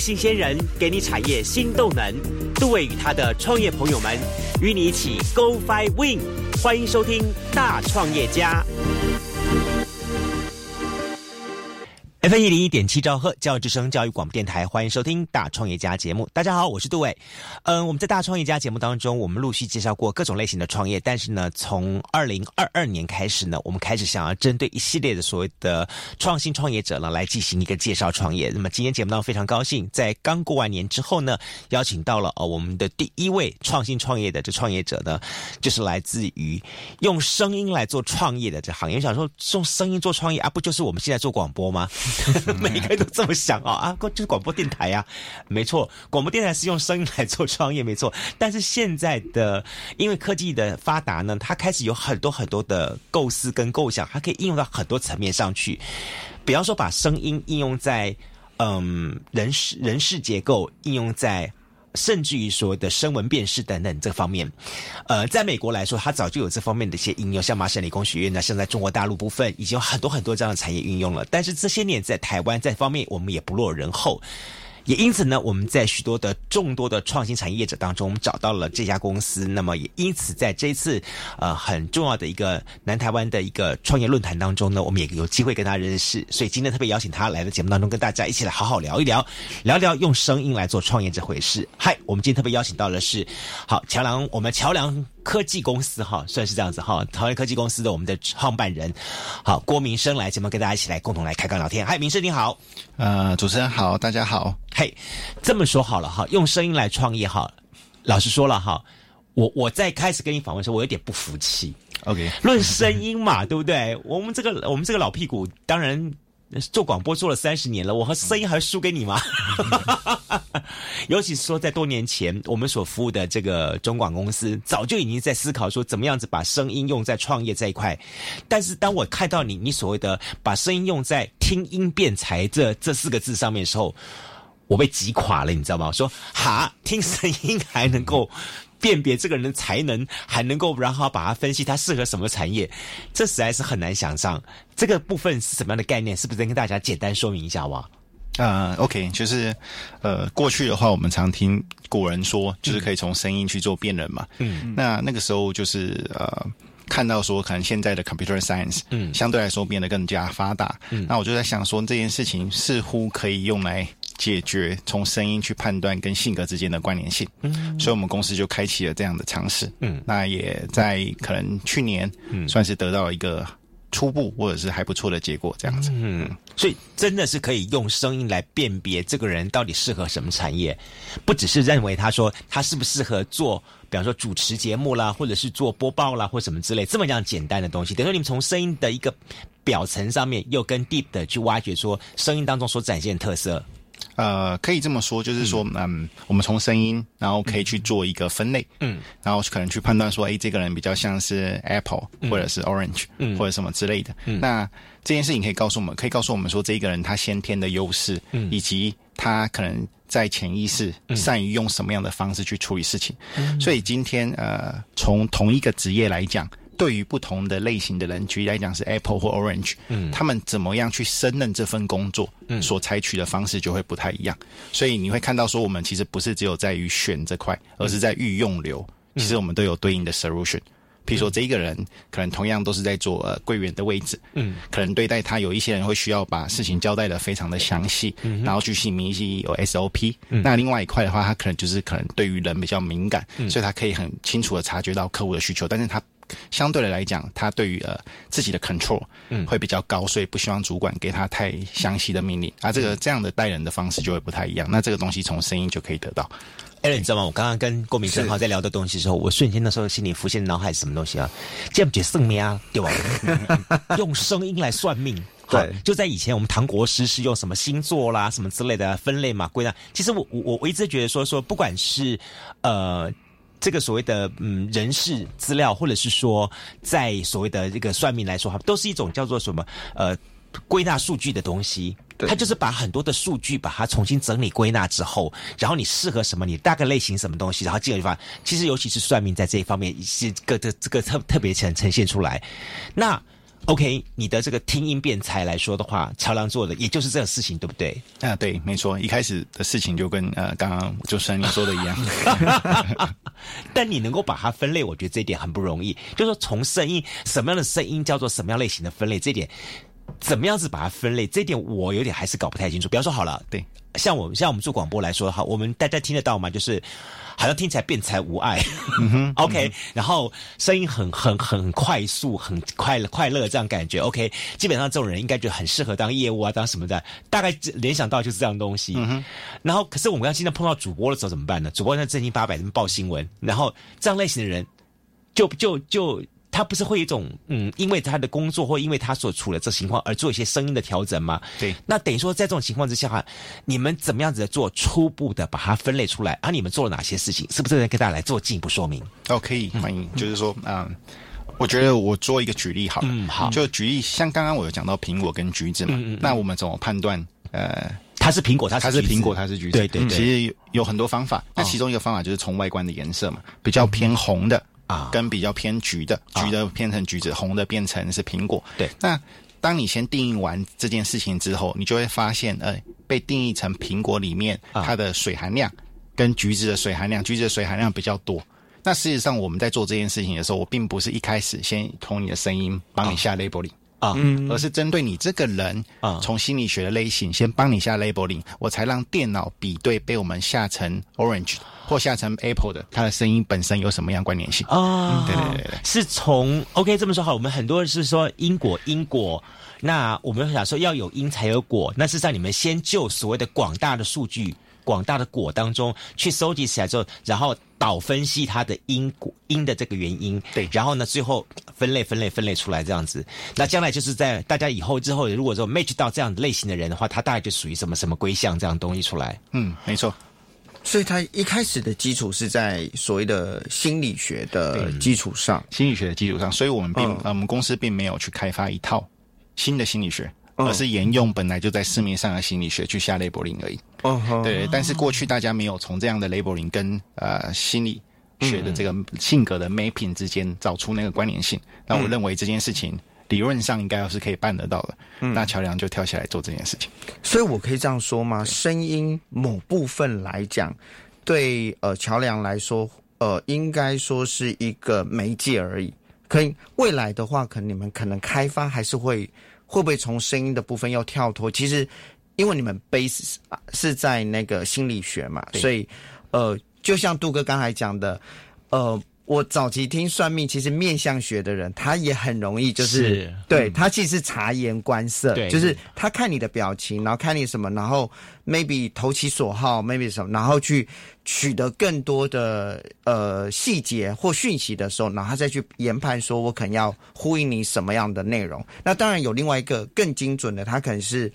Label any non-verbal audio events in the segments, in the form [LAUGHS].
新鲜人给你产业新动能。杜伟与他的创业朋友们与你一起 Go Fly Win，欢迎收听大创业家。F 一零一点七兆赫教育之声教育广播电台，欢迎收听大创业家节目。大家好，我是杜伟。嗯，我们在大创业家节目当中，我们陆续介绍过各种类型的创业，但是呢，从二零二二年开始呢，我们开始想要针对一系列的所谓的创新创业者呢，来进行一个介绍创业。那么今天节目当中非常高兴，在刚过完年之后呢，邀请到了呃我们的第一位创新创业的这创业者呢，就是来自于用声音来做创业的这行业。想说用声音做创业啊，不就是我们现在做广播吗？[LAUGHS] 每一个人都这么想啊啊，就是广播电台呀，没错，广播电台是用声音来做创业，没错。但是现在的因为科技的发达呢，它开始有很多很多的构思跟构想，它可以应用到很多层面上去。比方说，把声音应用在嗯人事人事结构，应用在。甚至于说的声纹辨识等等这方面，呃，在美国来说，它早就有这方面的一些应用，像麻省理工学院呢，像在中国大陆部分已经有很多很多这样的产业运用了。但是这些年在台湾这方面，我们也不落人后。也因此呢，我们在许多的众多的创新产业者当中找到了这家公司。那么也因此，在这一次呃很重要的一个南台湾的一个创业论坛当中呢，我们也有机会跟他认识。所以今天特别邀请他来到节目当中，跟大家一起来好好聊一聊，聊聊用声音来做创业这回事。嗨，我们今天特别邀请到的是好桥梁，我们桥梁。科技公司哈，算是这样子哈。桃园科技公司的我们的创办人，好郭明生来节目跟大家一起来共同来开杠聊天。嗨，明生你好，呃，主持人好，大家好。嘿，这么说好了哈，用声音来创业哈。老实说了哈，我我在开始跟你访问的时候，我有点不服气。OK，论声音嘛，对不对？我们这个我们这个老屁股，当然。做广播做了三十年了，我和声音还输给你吗？[LAUGHS] 尤其是说在多年前，我们所服务的这个中广公司，早就已经在思考说怎么样子把声音用在创业这一块。但是当我看到你，你所谓的把声音用在听音辨才这这四个字上面的时候，我被击垮了，你知道吗？说哈，听声音还能够。辨别这个人的才能，还能够然后把它分析他适合什么产业，这实在是很难想象。这个部分是什么样的概念？是不是能跟大家简单说明一下哇？啊，OK，就是呃，过去的话，我们常听古人说，就是可以从声音去做辨认嘛。嗯，那那个时候就是呃，看到说可能现在的 computer science，嗯，相对来说变得更加发达。嗯，那我就在想说，这件事情似乎可以用来。解决从声音去判断跟性格之间的关联性，嗯，所以我们公司就开启了这样的尝试，嗯，那也在可能去年，嗯，算是得到了一个初步或者是还不错的结果，这样子，嗯，所以真的是可以用声音来辨别这个人到底适合什么产业，不只是认为他说他适不适合做，比方说主持节目啦，或者是做播报啦，或什么之类这么样简单的东西，等于说你们从声音的一个表层上面，又跟 deep 的去挖掘说声音当中所展现的特色。呃，可以这么说，就是说，嗯，我们从声音，然后可以去做一个分类，嗯，然后可能去判断说，哎，这个人比较像是 Apple 或者是 Orange，嗯，或者什么之类的。那这件事情可以告诉我们，可以告诉我们说，这一个人他先天的优势，嗯，以及他可能在潜意识善于用什么样的方式去处理事情。所以今天，呃，从同一个职业来讲。对于不同的类型的人，举例来讲是 Apple 或 Orange，嗯，他们怎么样去胜任这份工作，嗯，所采取的方式就会不太一样。所以你会看到说，我们其实不是只有在于选这块，而是在预用流，其实我们都有对应的 solution。比如说这一个人可能同样都是在做呃柜员的位置，嗯，可能对待他有一些人会需要把事情交代的非常的详细，嗯，然后去细明细有 SOP。那另外一块的话，他可能就是可能对于人比较敏感，所以他可以很清楚的察觉到客户的需求，但是他。相对的来讲，他对于呃自己的 control 嗯会比较高，所以不希望主管给他太详细的命令。啊，这个这样的带人的方式就会不太一样。那这个东西从声音就可以得到。艾伦，你知道吗？我刚刚跟郭明正好在聊的东西的时候，我瞬间那时候心里浮现脑海是什么东西啊？这不就算命啊，对吧？[LAUGHS] 用声音来算命。对，就在以前，我们唐国师是用什么星座啦、什么之类的分类嘛归纳。其实我我我一直觉得说说，不管是呃。这个所谓的嗯人事资料，或者是说在所谓的这个算命来说，哈，都是一种叫做什么呃归纳数据的东西。它就是把很多的数据把它重新整理归纳之后，然后你适合什么，你大概类型什么东西，然后这个地方。其实尤其是算命在这一方面是个这这个特特别呈呈现出来。那 OK，你的这个听音辨才来说的话，桥梁做的也就是这个事情，对不对？啊，对，没错，一开始的事情就跟呃刚刚就像你说的一样。[LAUGHS] 但你能够把它分类，我觉得这一点很不容易。就是说，从声音什么样的声音叫做什么样类型的分类，这点怎么样子把它分类，这点我有点还是搞不太清楚。比方说，好了，对，像我像我们做广播来说，哈，我们大家听得到吗？就是。好像听起来辩才无碍，[LAUGHS] OK，然后声音很很很快速，很快乐快乐这样感觉，OK，基本上这种人应该就很适合当业务啊，当什么的，大概联想到就是这样东西。然后，可是我们要现在碰到主播的时候怎么办呢？主播在正经八百的报新闻，然后这样类型的人，就就就。他不是会有一种嗯，因为他的工作或因为他所处的这情况而做一些声音的调整吗？对。那等于说，在这种情况之下哈，你们怎么样子做初步的把它分类出来？啊，你们做了哪些事情？是不是能跟大家来做进一步说明？哦，可以，欢迎。就是说，嗯，我觉得我做一个举例好了。嗯，好。就举例，像刚刚我有讲到苹果跟橘子嘛，那我们怎么判断？呃，它是苹果，它它是苹果，它是橘子。对对对。其实有很多方法，那其中一个方法就是从外观的颜色嘛，比较偏红的。啊，跟比较偏橘的，橘的变成橘子，红的变成是苹果。对，那当你先定义完这件事情之后，你就会发现，呃，被定义成苹果里面它的水含量跟橘子的水含量，橘子的水含量比较多。那事实上我们在做这件事情的时候，我并不是一开始先从你的声音帮你下 labeling。啊，嗯而是针对你这个人啊，从心理学的类型先帮你下 labeling，我才让电脑比对被我们下成 orange 或下成 apple 的，它的声音本身有什么样关联性啊？对对对，是从 OK 这么说好，我们很多人是说因果因果，那我们想说要有因才有果，那是在你们先就所谓的广大的数据。广大的果当中去收集起来之后，然后导分析它的因果因的这个原因，对，然后呢，最后分类分类分类出来这样子。那将来就是在大家以后之后，如果说 match 到这样类型的人的话，他大概就属于什么什么归项这样东西出来。嗯，没错。所以他一开始的基础是在所谓的心理学的基础上，心理学的基础上，所以我们并呃我们公司并没有去开发一套新的心理学。而是沿用本来就在市面上的心理学去下 labeling 而已。哦，对。但是过去大家没有从这样的 labeling 跟呃心理学的这个性格的 mapping 之间找出那个关联性。那我认为这件事情理论上应该要是可以办得到的。嗯那桥梁就跳起来做这件事情。所以我可以这样说吗？声音某部分来讲，对呃桥梁来说，呃应该说是一个媒介而已。可以未来的话，可能你们可能开发还是会。会不会从声音的部分要跳脱？其实，因为你们 base 是在那个心理学嘛，所以，呃，就像杜哥刚才讲的，呃。我早期听算命，其实面相学的人，他也很容易，就是对他其实察言观色，就是他看你的表情，然后看你什么，然后 maybe 投其所好，maybe 什么，然后去取得更多的呃细节或讯息的时候，然后他再去研判，说我可能要呼应你什么样的内容。那当然有另外一个更精准的，他可能是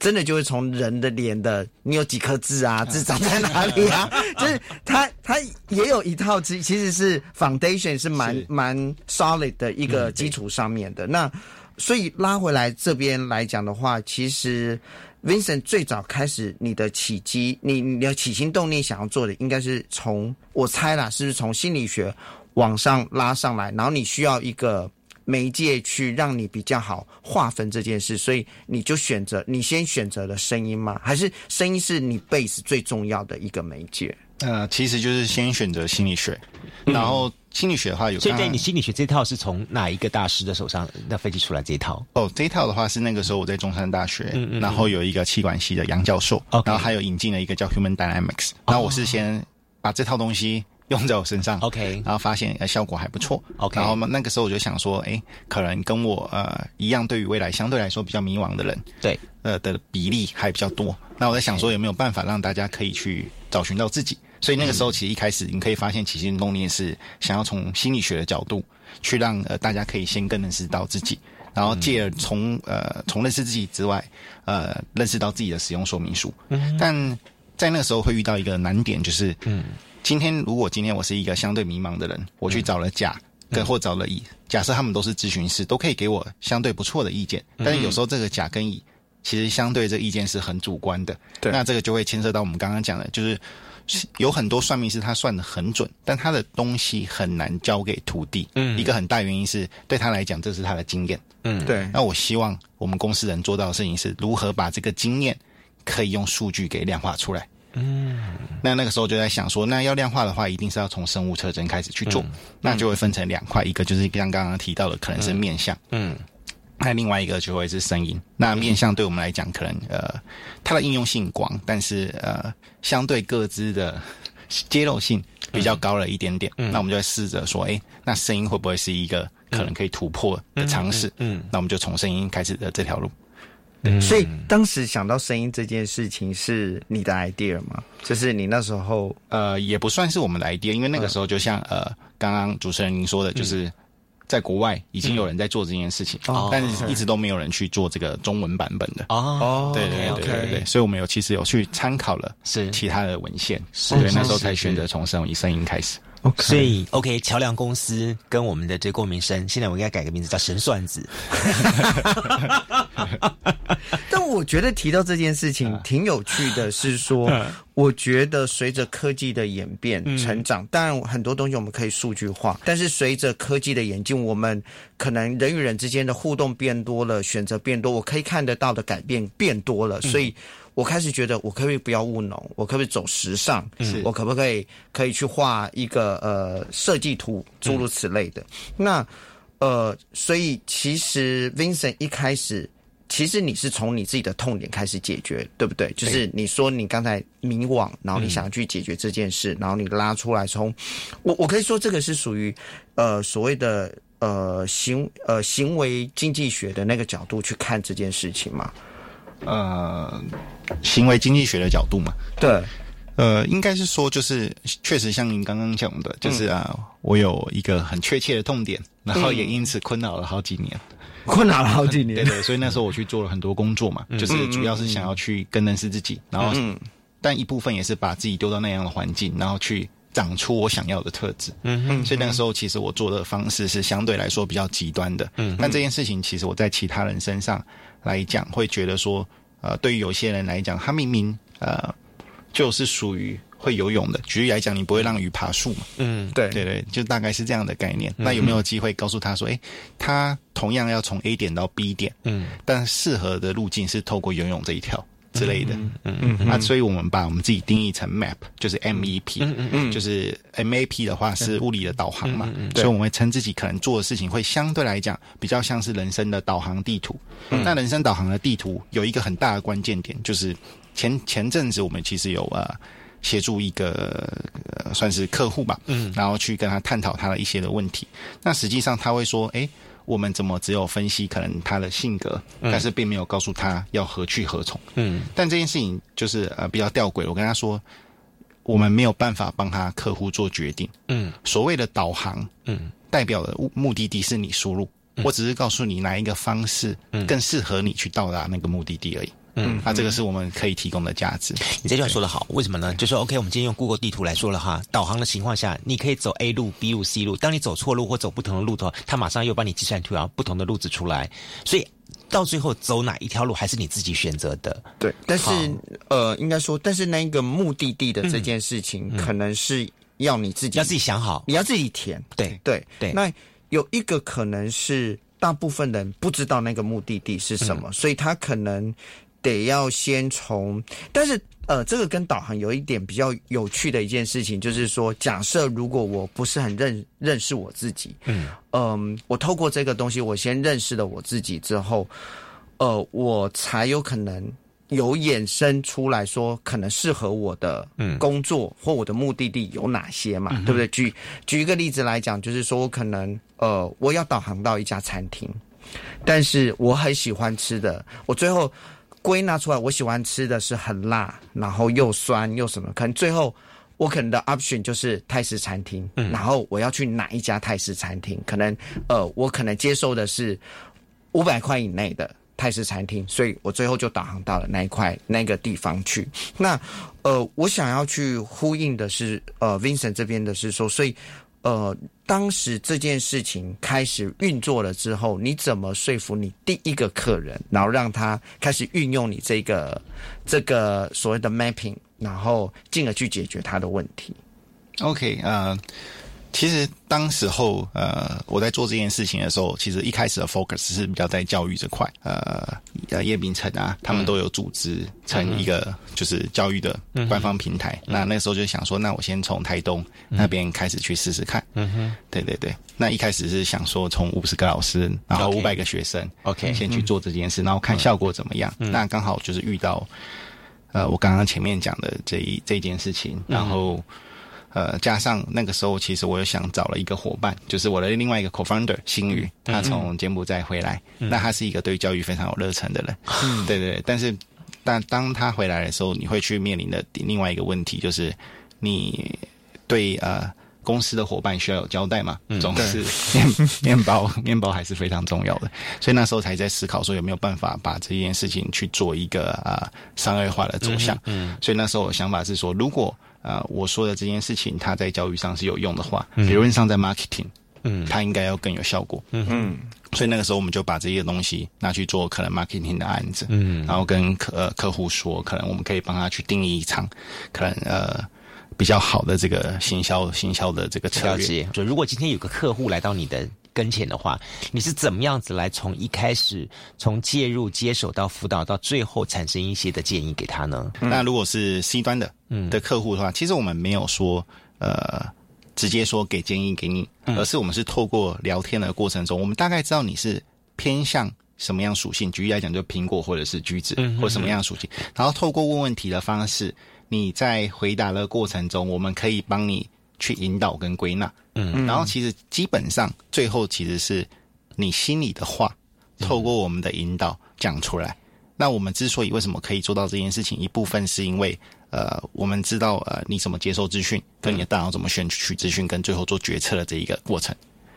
真的就是从人的脸的，你有几颗痣啊，痣长在哪里啊？就是他他也有一套，其其实是。Foundation 是蛮蛮 solid 的一个基础上面的，那所以拉回来这边来讲的话，其实 Vincent 最早开始你的起机，你你的起心动念想要做的，应该是从我猜啦，是不是从心理学往上拉上来，然后你需要一个媒介去让你比较好划分这件事，所以你就选择你先选择了声音吗？还是声音是你 base 最重要的一个媒介？呃，其实就是先选择心理学，然后心理学的话有。现在你心理学这套是从哪一个大师的手上那分析出来这一套？哦，这一套的话是那个时候我在中山大学，然后有一个气管系的杨教授，然后还有引进了一个叫 Human Dynamics，然后我是先把这套东西用在我身上，OK，然后发现效果还不错，OK，然后那个时候我就想说，哎，可能跟我呃一样，对于未来相对来说比较迷茫的人，对，呃的比例还比较多。那我在想说，有没有办法让大家可以去找寻到自己？所以那个时候，其实一开始你可以发现，起心动念是想要从心理学的角度去让呃大家可以先更认识到自己，然后借而从呃从认识自己之外，呃认识到自己的使用说明书。但在那个时候会遇到一个难点，就是嗯，今天如果今天我是一个相对迷茫的人，我去找了甲跟或找了乙，假设他们都是咨询师，都可以给我相对不错的意见，但是有时候这个甲跟乙其实相对这意见是很主观的。对，那这个就会牵涉到我们刚刚讲的，就是。有很多算命师他算的很准，但他的东西很难交给徒弟。嗯，一个很大原因是对他来讲这是他的经验。嗯，对。那我希望我们公司人做到的事情是如何把这个经验可以用数据给量化出来。嗯，那那个时候就在想说，那要量化的话，一定是要从生物特征开始去做，那就会分成两块，一个就是像刚刚提到的，可能是面相，嗯，那另外一个就会是声音。那面向对我们来讲，可能呃，它的应用性广，但是呃，相对各自的 [LAUGHS] 揭露性比较高了一点点。那我们就会试着说，哎，那声音会不会是一个可能可以突破的尝试？嗯，那我们就从声音开始的这条路。所以当时想到声音这件事情是你的 idea 吗？就是你那时候呃也不算是我们的 idea，因为那个时候就像呃刚刚主持人您说的，就是在国外已经有人在做这件事情，但是一直都没有人去做这个中文版本的。哦。对对对对对，所以我们有其实有去参考了是。其他的文献，所以那时候才选择从声以声音开始。所以，OK，桥梁公司跟我们的这郭明生，现在我应该改个名字叫神算子。[LAUGHS] 但我觉得提到这件事情挺有趣的，是说，我觉得随着科技的演变、成长，当然很多东西我们可以数据化，但是随着科技的演进，我们可能人与人之间的互动变多了，选择变多，我可以看得到的改变变多了，所以。我开始觉得，我可不可以不要务农？我可不可以走时尚？我可不可以可以去画一个呃设计图，诸如此类的？那呃，所以其实 Vincent 一开始，其实你是从你自己的痛点开始解决，对不对？就是你说你刚才迷惘，然后你想要去解决这件事，然后你拉出来，从我我可以说这个是属于呃所谓的呃行呃行为经济学的那个角度去看这件事情嘛？呃，行为经济学的角度嘛，对，呃，应该是说，就是确实像您刚刚讲的，就是啊，我有一个很确切的痛点，然后也因此困扰了好几年，困扰了好几年，对对，所以那时候我去做了很多工作嘛，就是主要是想要去更认识自己，然后，但一部分也是把自己丢到那样的环境，然后去长出我想要的特质，嗯嗯，所以那个时候其实我做的方式是相对来说比较极端的，嗯，那这件事情其实我在其他人身上。来讲会觉得说，呃，对于有些人来讲，他明明呃就是属于会游泳的。举例来讲，你不会让鱼爬树嘛？嗯，对对对，就大概是这样的概念。那有没有机会告诉他说，哎，他同样要从 A 点到 B 点，嗯，但适合的路径是透过游泳这一条。之类的，嗯嗯，那所以我们把我们自己定义成 map，就是 M E P，嗯嗯嗯，就是 M A P 的话是物理的导航嘛，所以我们会称自己可能做的事情会相对来讲比较像是人生的导航地图。那人生导航的地图有一个很大的关键点，就是前前阵子我们其实有呃协助一个算是客户吧，嗯，然后去跟他探讨他的一些的问题。那实际上他会说，哎。我们怎么只有分析可能他的性格，但是并没有告诉他要何去何从。嗯，但这件事情就是呃比较吊诡。我跟他说，我们没有办法帮他客户做决定。嗯，所谓的导航，嗯，代表的目的地是你输入，我只是告诉你哪一个方式更适合你去到达那个目的地而已。嗯，那这个是我们可以提供的价值。你这句话说的好，为什么呢？就说 OK，我们今天用 Google 地图来说了哈，导航的情况下，你可以走 A 路、B 路、C 路。当你走错路或走不同的路的话，它马上又帮你计算出来不同的路子出来。所以到最后走哪一条路还是你自己选择的。对，但是呃，应该说，但是那个目的地的这件事情，可能是要你自己要自己想好，你要自己填。对对对。那有一个可能是大部分人不知道那个目的地是什么，所以他可能。得要先从，但是呃，这个跟导航有一点比较有趣的一件事情，就是说，假设如果我不是很认认识我自己，嗯嗯，我透过这个东西，我先认识了我自己之后，呃，我才有可能有衍生出来说，可能适合我的工作或我的目的地有哪些嘛，对不对？举举一个例子来讲，就是说我可能呃，我要导航到一家餐厅，但是我很喜欢吃的，我最后。归纳出来，我喜欢吃的是很辣，然后又酸又什么？可能最后我可能的 option 就是泰式餐厅。然后我要去哪一家泰式餐厅？可能呃，我可能接受的是五百块以内的泰式餐厅，所以我最后就导航到了那一块那个地方去。那呃，我想要去呼应的是呃，Vincent 这边的是说，所以。呃，当时这件事情开始运作了之后，你怎么说服你第一个客人，然后让他开始运用你这个这个所谓的 mapping，然后进而去解决他的问题？OK，呃。其实当时候，呃，我在做这件事情的时候，其实一开始的 focus 是比较在教育这块，呃，呃，叶秉成啊，他们都有组织成一个就是教育的官方平台。那那时候就想说，那我先从台东那边开始去试试看。嗯哼，对对对。那一开始是想说，从五十个老师，然后五百个学生，OK，先去做这件事，然后看效果怎么样。那刚好就是遇到，呃，我刚刚前面讲的这一这件事情，然后。呃，加上那个时候，其实我又想找了一个伙伴，就是我的另外一个 co-founder 新宇，他从柬埔寨回来，那他是一个对教育非常有热忱的人，嗯对对。但是，但当他回来的时候，你会去面临的另外一个问题，就是你对呃公司的伙伴需要有交代嘛？总是面 [LAUGHS] 面包，面包还是非常重要的。所以那时候才在思考说有没有办法把这件事情去做一个啊商业化的走向。嗯，所以那时候我想法是说，如果啊，我说的这件事情，它在教育上是有用的话，理论上在 marketing，嗯，它应该要更有效果，嗯嗯，所以那个时候我们就把这些东西拿去做可能 marketing 的案子，嗯，然后跟客客户说，可能我们可以帮他去定义一场可能呃比较好的这个行销行销的这个策略。就如果今天有个客户来到你的。跟前的话，你是怎么样子来从一开始从介入接手到辅导到最后产生一些的建议给他呢？那如果是 C 端的嗯的客户的话，其实我们没有说呃直接说给建议给你，而是我们是透过聊天的过程中，我们大概知道你是偏向什么样属性。举例来讲，就苹果或者是橘子或什么样属性，然后透过问问题的方式，你在回答的过程中，我们可以帮你。去引导跟归纳，嗯，然后其实基本上最后其实是你心里的话，透过我们的引导讲出来。那我们之所以为什么可以做到这件事情，一部分是因为呃，我们知道呃你怎么接受资讯，跟你的大脑怎么选取资讯，跟最后做决策的这一个过程。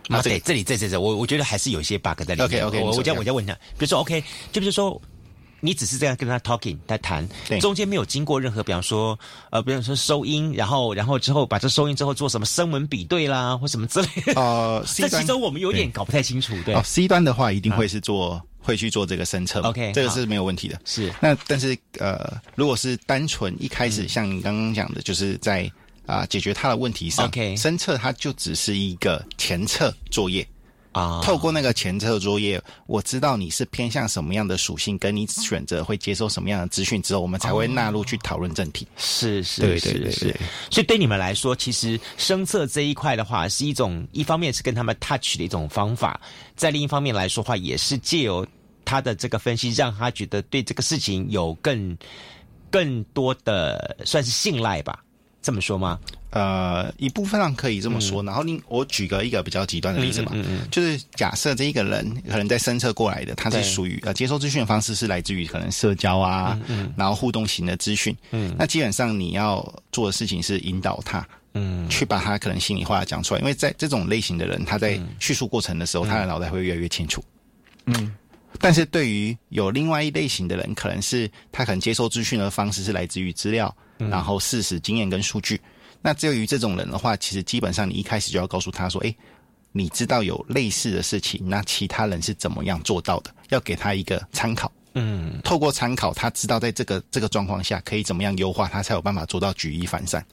啊，对，这里这这这，我我觉得还是有一些 bug 在里面。OK OK，我我再我再问一下，比如说 OK，就比如说。你只是这样跟他 talking，在谈，中间没有经过任何，比方说，呃，比方说收音，然后，然后之后把这收音之后做什么声纹比对啦，或什么之类的。呃，[LAUGHS] 这其中我们有点搞不太清楚。对哦，C 端的话一定会是做，会去做这个声测。OK，这个是没有问题的。是。那但是呃，如果是单纯一开始像你刚刚讲的，就是在啊解决他的问题上，OK，深测它就只是一个前测作业。啊，透过那个前测作业，我知道你是偏向什么样的属性，跟你选择会接收什么样的资讯之后，我们才会纳入去讨论正题。是是是是，所以对你们来说，其实声测这一块的话，是一种一方面是跟他们 touch 的一种方法，在另一方面来说话，也是借由他的这个分析，让他觉得对这个事情有更更多的算是信赖吧。这么说吗？呃，一部分上可以这么说。然后，你我举个一个比较极端的例子嘛，就是假设这一个人可能在深测过来的，他是属于呃接收资讯的方式是来自于可能社交啊，然后互动型的资讯。嗯，那基本上你要做的事情是引导他，嗯，去把他可能心里话讲出来。因为在这种类型的人，他在叙述过程的时候，他的脑袋会越来越清楚。嗯，但是对于有另外一类型的人，可能是他可能接收资讯的方式是来自于资料。然后事实、经验跟数据，那至于这种人的话，其实基本上你一开始就要告诉他说：“哎，你知道有类似的事情，那其他人是怎么样做到的？要给他一个参考。嗯，透过参考，他知道在这个这个状况下可以怎么样优化，他才有办法做到举一反三。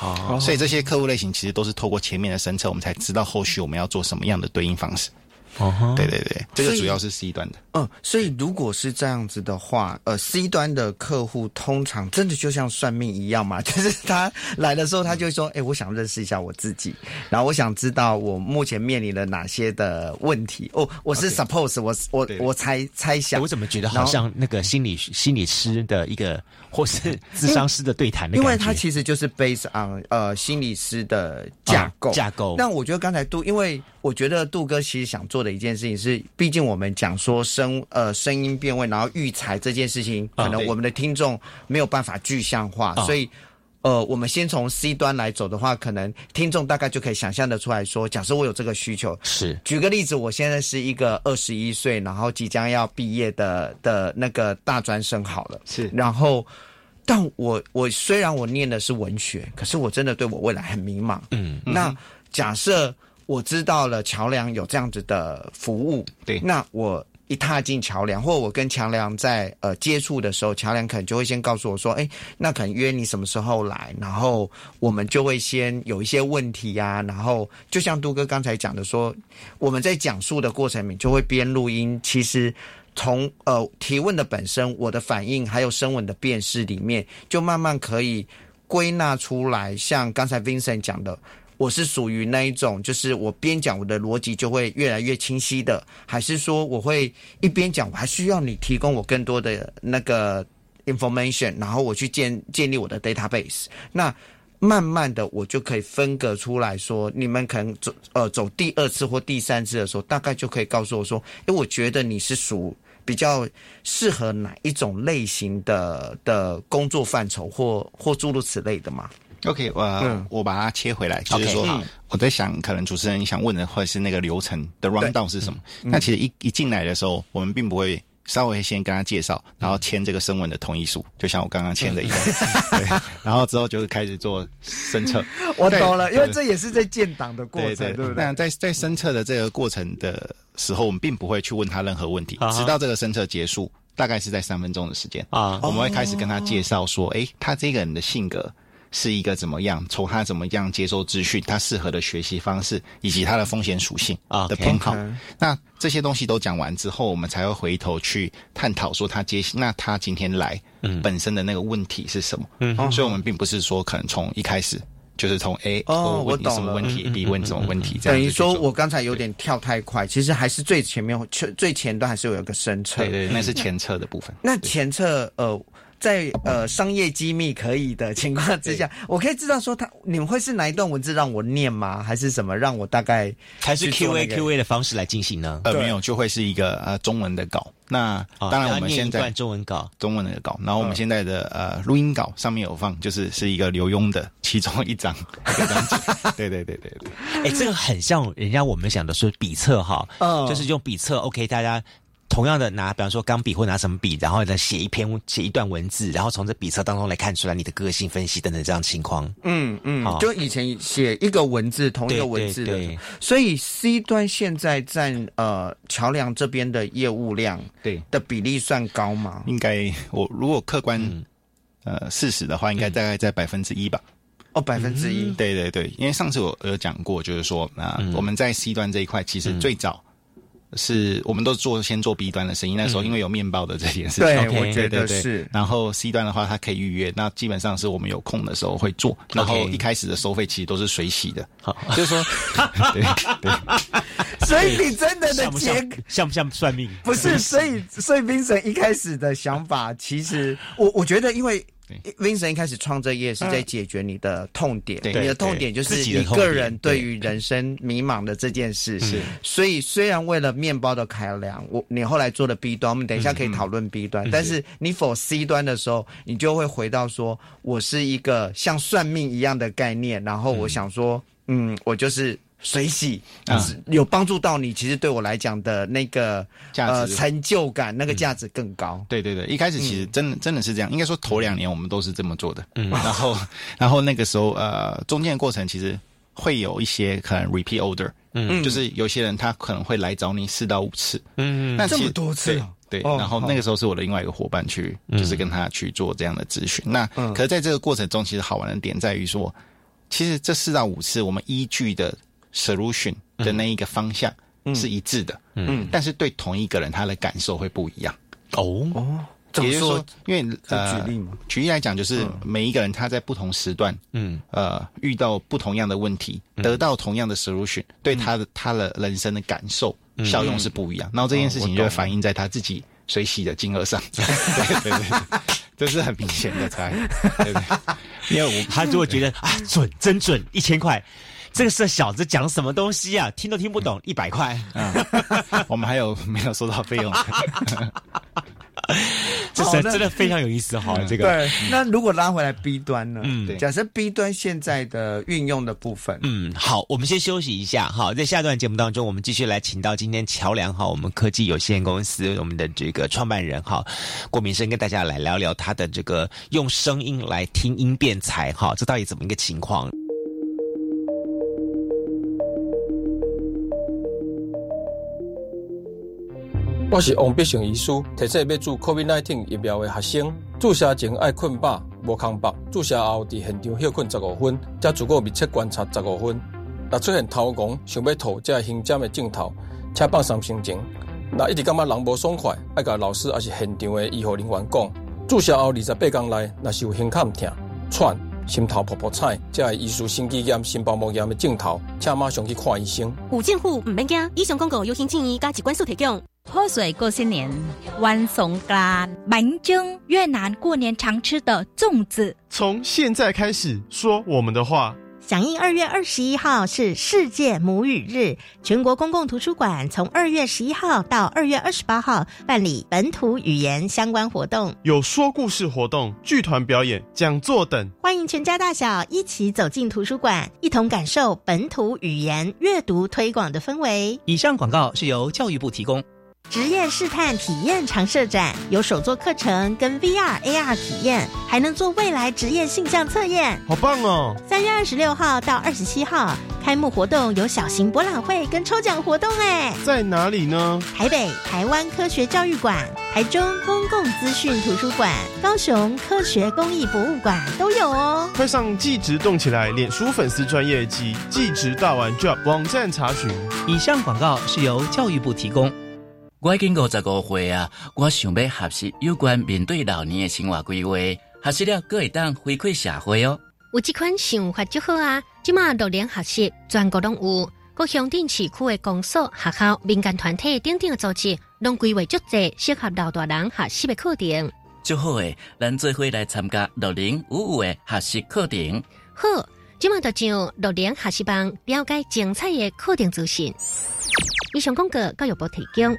哦，所以这些客户类型其实都是透过前面的审测，我们才知道后续我们要做什么样的对应方式。哦，对对对，这个主要是 C 端的。嗯，所以如果是这样子的话，呃，C 端的客户通常真的就像算命一样嘛，[LAUGHS] 就是他来的时候，他就说：“哎，我想认识一下我自己，然后我想知道我目前面临了哪些的问题。”哦，我是 suppose，我我我猜猜想，我怎么觉得好像那个心理心理师的一个或是智商师的对谈的因为他其实就是 based on 呃心理师的架构架构。那我觉得刚才杜，因为我觉得杜哥其实想做的一件事情是，毕竟我们讲说声呃声音变位，然后育才这件事情，可能我们的听众没有办法具象化，所以呃，我们先从 C 端来走的话，可能听众大概就可以想象的出来说，假设我有这个需求，是举个例子，我现在是一个二十一岁，然后即将要毕业的的那个大专生，好了，是，然后。但我我虽然我念的是文学，可是我真的对我未来很迷茫。嗯，那假设我知道了桥梁有这样子的服务，对，那我。一踏进桥梁，或我跟桥梁在呃接触的时候，桥梁可能就会先告诉我说：“哎，那可能约你什么时候来？”然后我们就会先有一些问题呀。然后就像杜哥刚才讲的说，我们在讲述的过程里就会边录音。其实从呃提问的本身，我的反应还有声纹的辨识里面，就慢慢可以归纳出来。像刚才 Vincent 讲的。我是属于那一种，就是我边讲我的逻辑就会越来越清晰的，还是说我会一边讲，我还需要你提供我更多的那个 information，然后我去建建立我的 database。那慢慢的我就可以分隔出来说，你们可能走呃走第二次或第三次的时候，大概就可以告诉我说，诶，我觉得你是属比较适合哪一种类型的的工作范畴，或或诸如此类的嘛。OK，我我把它切回来，就是说，我在想，可能主持人想问的，或者是那个流程的 run down 是什么？那其实一一进来的时候，我们并不会稍微先跟他介绍，然后签这个声纹的同意书，就像我刚刚签的一样，[LAUGHS] 对，然后之后就是开始做申测。[LAUGHS] 我懂了，因为这也是在建档的过程，对不对？那在在申测的这个过程的时候，我们并不会去问他任何问题，直到这个申测结束，大概是在三分钟的时间啊，我们会开始跟他介绍说，哎，他这个人的性格。是一个怎么样？从他怎么样接收资讯，他适合的学习方式，以及他的风险属性啊的偏好。那这些东西都讲完之后，我们才会回头去探讨说他接那他今天来嗯本身的那个问题是什么？嗯，所以我们并不是说可能从一开始就是从 A 哦，我懂了问题，B 问什么问题，等于说我刚才有点跳太快，其实还是最前面最最前端还是有一个深测，对对，那是前测的部分。那前测呃。在呃商业机密可以的情况之下，我可以知道说他你们会是哪一段文字让我念吗？还是什么让我大概还是 Q A Q A 的方式来进行呢？呃，没有，就会是一个呃中文的稿。那当然我们现在中文稿中文的稿，然后我们现在的呃录音稿上面有放，就是是一个刘墉的其中一张。对对对对对，[LAUGHS] 哎，这个很像人家我们想的说笔测哈，就是用笔测 OK 大家。同样的拿，比方说钢笔或拿什么笔，然后再写一篇写一段文字，然后从这笔册当中来看出来你的个性分析等等这样情况。嗯嗯，就以前写一个文字，同一个文字的，所以 C 端现在占呃桥梁这边的业务量对的比例算高吗？应该我如果客观呃事实的话，应该大概在百分之一吧。哦，百分之一。对对对，因为上次我有讲过，就是说啊，我们在 C 端这一块其实最早。是我们都做先做 B 端的生意，那时候因为有面包的这件事情，对，我觉得是。然后 C 端的话，它可以预约，那基本上是我们有空的时候会做。然后一开始的收费其实都是水洗的，好，[LAUGHS] 就是说，对 [LAUGHS] 对。[LAUGHS] 所以你真的的钱像不像算命？不是，所以所以冰神一开始的想法，其实我我觉得因为。Vincent 一开始创这业是在解决你的痛点，你的痛点就是你个人对于人生迷茫的这件事。是，所以虽然为了面包的开量，我你后来做了 B 端，我们等一下可以讨论 B 端。但是你 for C 端的时候，你就会回到说，我是一个像算命一样的概念，然后我想说，嗯，我就是。水洗啊，有帮助到你。其实对我来讲的那个价值、成就感，那个价值更高。对对对，一开始其实真的真的是这样。应该说头两年我们都是这么做的。嗯，然后 [LAUGHS] 然后那个时候呃，中间的过程其实会有一些可能 repeat order，嗯，就是有些人他可能会来找你四到五次。嗯，那这么多次对，然后那个时候是我的另外一个伙伴去，就是跟他去做这样的咨询。那可是在这个过程中，其实好玩的点在于说，其实这四到五次我们依据的。Solution 的那一个方向是一致的，嗯，但是对同一个人他的感受会不一样。哦。哦，也就是说，因为呃，举例嘛，举例来讲，就是每一个人他在不同时段，嗯，呃，遇到不同样的问题，得到同样的 solution，对他的他的人生的感受效用是不一样。然后这件事情就会反映在他自己水洗的金额上，对 [LAUGHS] 对对，[LAUGHS] 这是很明显的差异，对对？[LAUGHS] 因为我他就会觉得啊，准真准，一千块。这个是小子讲什么东西啊？听都听不懂，一百块。[LAUGHS] 我们还有没有收到费用？[LAUGHS] 这是真的非常有意思哈。这个对。那如果拉回来 B 端呢？嗯，假设 B 端现在的运用的部分，嗯，好，我们先休息一下哈。在下段节目当中，我们继续来请到今天桥梁哈，我们科技有限公司我们的这个创办人哈，郭明生跟大家来聊聊他的这个用声音来听音辨才哈，这到底怎么一个情况？我是王必胜医师，提醒要注 COVID-19 疫苗的学生，注射前爱困饱，无空腹，注射后伫现场休困十五分，再足够密切观察十五分。若出现头晕、想要吐、这胸针的镜头，请放松心情。若一直感觉人无爽快，爱甲老师还是现场的医护人员讲。注射后二十八天内，若是有胸口痛、喘、心头噗噗踩，这系医术心肌炎、心包膜炎的镜头，请马上去看医生。有政府唔免惊，以上广告由行建议加一关数提供。泼水过新年，万松干，满蒸越南过年常吃的粽子。从现在开始说我们的话。响应二月二十一号是世界母语日，全国公共图书馆从二月十一号到二月二十八号办理本土语言相关活动，有说故事活动、剧团表演、讲座等，欢迎全家大小一起走进图书馆，一同感受本土语言阅读推广的氛围。以上广告是由教育部提供。职业试探体验常设展有手作课程跟 VR AR 体验，还能做未来职业性向测验，好棒哦！三月二十六号到二十七号开幕活动有小型博览会跟抽奖活动，哎，在哪里呢？台北台湾科学教育馆、台中公共资讯图书馆、高雄科学公益博物馆都有哦。快上即职动起来脸书粉丝专业及即职大玩 Job 网站查询。以上广告是由教育部提供。我已经五十五岁啊，我想要学习有关面对老年的生活规划，学习了可会当回馈社会哦。有这款想法就好啊！即马六年学习全国拢有，各乡镇市区的公所、学校、民间团体等等的组织，拢规划足济适合老大人学习的课程。就好诶，咱做伙来参加六零五五的学习课程。好，即马就上六零学习班了解精彩的课程资讯。以上广告教育部提供。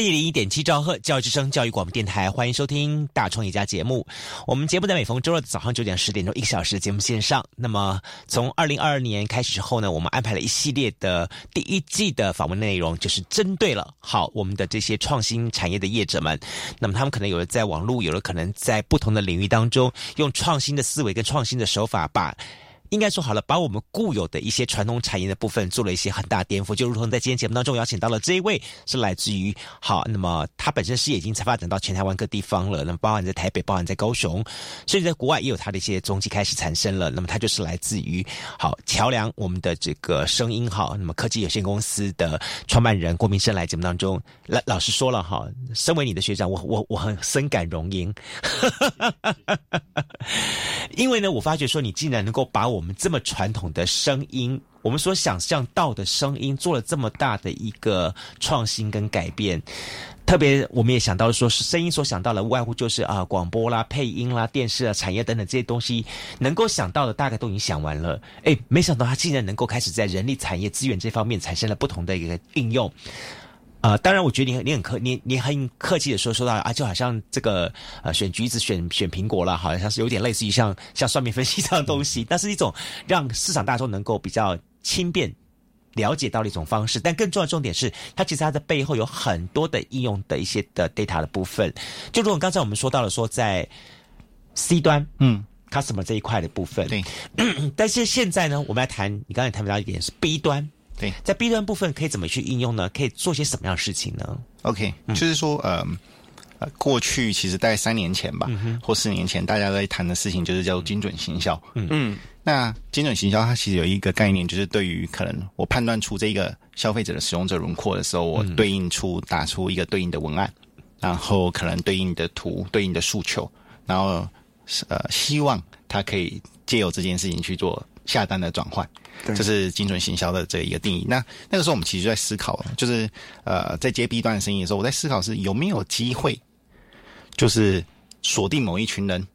一零一点七兆赫教育之声教育广播电台，欢迎收听大创业家节目。我们节目在每逢周二的早上九点十点钟一个小时的节目线上。那么从二零二二年开始之后呢，我们安排了一系列的第一季的访问内容，就是针对了好我们的这些创新产业的业者们。那么他们可能有的在网络，有的可能在不同的领域当中，用创新的思维跟创新的手法把。应该说好了，把我们固有的一些传统产业的部分做了一些很大颠覆，就如同在今天节目当中邀请到了这一位，是。来自于好，那么他本身事业已经才发展到全台湾各地方了，那么包含在台北，包含在高雄，甚至在国外也有他的一些踪迹开始产生了。那么他就是。来自于好桥梁我们的这个声音哈，那么科技有限公司的创办人郭明生来节目当中，老老实说了哈，身为你的学长，我我我很深感荣幸，因为呢，我发觉说你竟然能够把我。我们这么传统的声音，我们所想象到的声音，做了这么大的一个创新跟改变。特别，我们也想到说，是声音所想到的，无外乎就是啊，广播啦、配音啦、电视啊、产业等等这些东西，能够想到的大概都已经想完了。哎，没想到他竟然能够开始在人力产业资源这方面产生了不同的一个应用。啊，当然，我觉得你你很客，你你很客气的说说到啊，就好像这个呃选橘子选选苹果了，好像是有点类似于像像算命分析这样的东西，但是一种让市场大众能够比较轻便了解到的一种方式。但更重要的重点是，它其实它的背后有很多的应用的一些的 data 的部分。就如果刚才我们说到了说在 C 端，嗯，customer 这一块的部分，对，[CLEARS THROAT] 但是现在呢，我们来谈你刚才谈到一点是 B 端。对，在 B 端部分可以怎么去应用呢？可以做些什么样的事情呢？OK，就是说，呃，呃，过去其实大概三年前吧，或四年前，大家在谈的事情就是叫精准行销。嗯嗯，那精准行销它其实有一个概念，就是对于可能我判断出这个消费者的使用者轮廓的时候，我对应出打出一个对应的文案，然后可能对应的图、对应的诉求，然后呃，希望他可以借由这件事情去做。下单的转换，这是精准行销的这一个定义。那那个时候我们其实就在思考，就是呃，在接 B 端生意的时候，我在思考是有没有机会，就是锁定某一群人，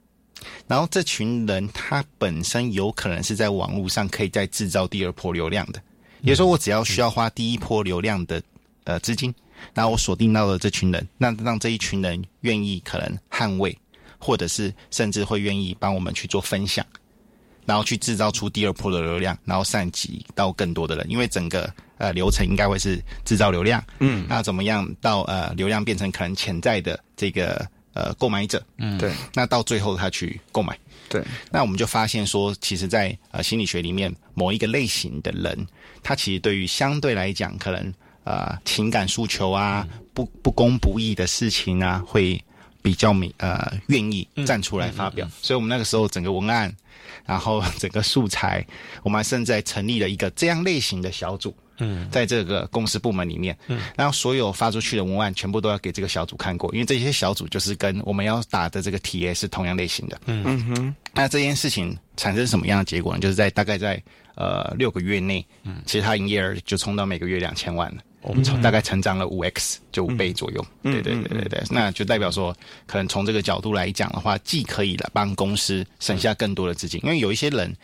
然后这群人他本身有可能是在网络上可以再制造第二波流量的，也就是说，我只要需要花第一波流量的呃资金，然后我锁定到了这群人，那让这一群人愿意可能捍卫，或者是甚至会愿意帮我们去做分享。然后去制造出第二波的流量，然后散集到更多的人，因为整个呃流程应该会是制造流量，嗯，那怎么样到呃流量变成可能潜在的这个呃购买者，嗯，对，那到最后他去购买，对，那我们就发现说，其实，在呃心理学里面，某一个类型的人，他其实对于相对来讲，可能呃情感诉求啊，不不公不义的事情啊，会比较明呃愿意站出来发表，所以我们那个时候整个文案。然后整个素材，我们甚至成立了一个这样类型的小组。嗯，在这个公司部门里面，嗯，然后所有发出去的文案全部都要给这个小组看过，因为这些小组就是跟我们要打的这个体验是同样类型的。嗯哼，那这件事情产生什么样的结果呢？就是在大概在呃六个月内，嗯，其实他营业额就冲到每个月两千万了。我们从大概成长了五 x，就五倍左右。对对对对对，那就代表说，可能从这个角度来讲的话，既可以来帮公司省下更多的资金，因为有一些人，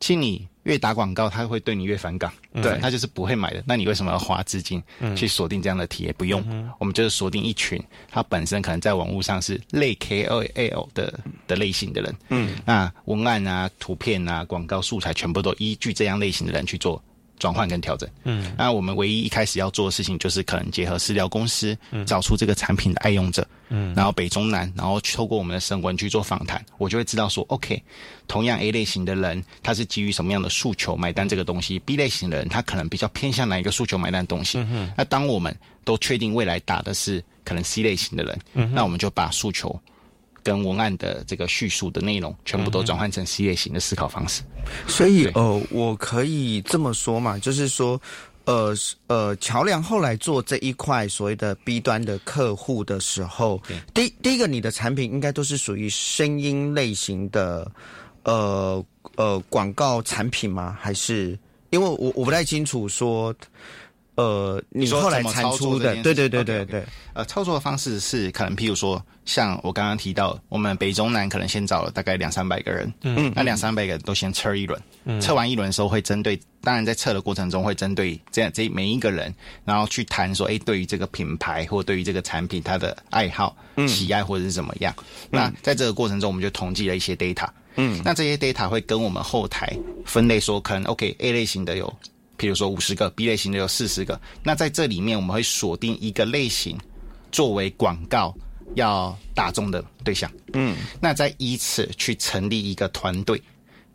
其实你越打广告，他会对你越反感，对他就是不会买的。那你为什么要花资金去锁定这样的体验？不用，我们就是锁定一群，他本身可能在网络上是类 KOL 的的类型的人。嗯，那文案啊、图片啊、广告素材全部都依据这样类型的人去做。转换跟调整，嗯，那我们唯一一开始要做的事情就是可能结合饲料公司，找出这个产品的爱用者，嗯，然后北中南，然后透过我们的声纹去做访谈，我就会知道说，OK，同样 A 类型的人，他是基于什么样的诉求买单这个东西；B 类型的人，他可能比较偏向哪一个诉求买单东西。嗯那当我们都确定未来打的是可能 C 类型的人，嗯，那我们就把诉求。跟文案的这个叙述的内容，全部都转换成系列型的思考方式。所以，呃，我可以这么说嘛，就是说，呃呃，桥梁后来做这一块所谓的 B 端的客户的时候，第第一个，你的产品应该都是属于声音类型的，呃呃，广告产品吗？还是因为我我不太清楚说。呃，你后来产出的，对对对对对，呃，操作的方式是可能，譬如说，像我刚刚提到，我们北中南可能先找了大概两三百个人，嗯，那两三百个人都先测一轮，测完一轮的时候会针对，当然在测的过程中会针对这样这每一个人，然后去谈说，哎，对于这个品牌或对于这个产品，他的爱好、喜爱或者是怎么样，那在这个过程中，我们就统计了一些 data，嗯，那这些 data 会跟我们后台分类说，可能 OK，A 类型的有。譬如说五十个 B 类型的有四十个，那在这里面我们会锁定一个类型作为广告要打中的对象，嗯，那再依此去成立一个团队，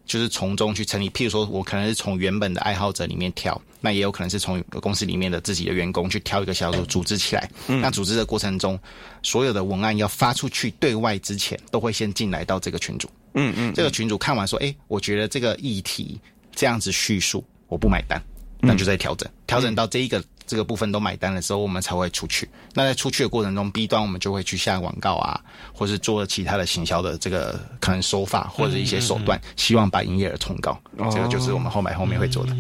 就是从中去成立。譬如说我可能是从原本的爱好者里面挑，那也有可能是从公司里面的自己的员工去挑一个小组组织起来。那组织的过程中，所有的文案要发出去对外之前，都会先进来到这个群组。嗯嗯，这个群主看完说，哎，我觉得这个议题这样子叙述。我不买单，那就在调整，调整到这一个这个部分都买单的时候，我们才会出去。那在出去的过程中，B 端我们就会去下广告啊，或是做其他的行销的这个可能手法或者一些手段，希望把营业额冲高。这个就是我们后买后面会做的。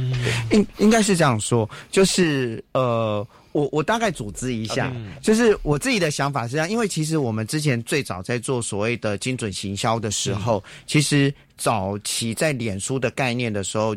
应应该是这样说，就是呃，我我大概组织一下，就是我自己的想法是这样，因为其实我们之前最早在做所谓的精准行销的时候，其实早期在脸书的概念的时候。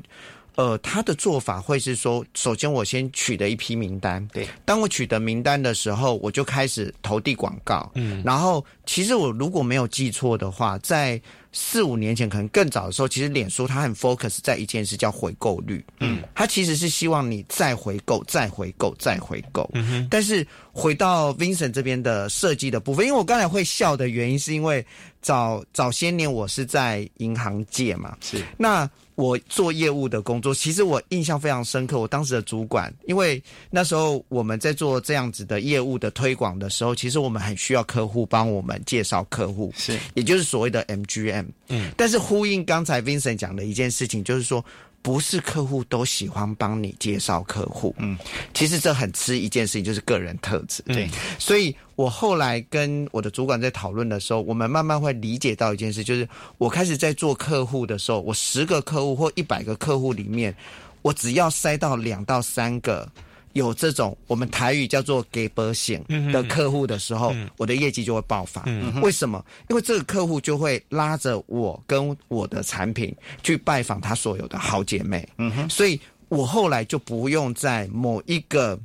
呃，他的做法会是说，首先我先取得一批名单，对，当我取得名单的时候，我就开始投递广告，嗯，然后其实我如果没有记错的话，在四五年前，可能更早的时候，其实脸书它很 focus 在一件事叫回购率，嗯，它其实是希望你再回购、再回购、再回购，嗯哼，但是回到 Vincent 这边的设计的部分，因为我刚才会笑的原因，是因为早早些年我是在银行界嘛，是那。我做业务的工作，其实我印象非常深刻。我当时的主管，因为那时候我们在做这样子的业务的推广的时候，其实我们很需要客户帮我们介绍客户，是，也就是所谓的 MGM。嗯，但是呼应刚才 Vincent 讲的一件事情，就是说，不是客户都喜欢帮你介绍客户，嗯，其实这很吃一件事情，就是个人特质，对。所以我后来跟我的主管在讨论的时候，我们慢慢会理解到一件事，就是我开始在做客户的时候，我十个客户或一百个客户里面，我只要塞到两到三个。有这种我们台语叫做给保险的客户的时候，我的业绩就会爆发。为什么？因为这个客户就会拉着我跟我的产品去拜访他所有的好姐妹。所以我后来就不用在某一个。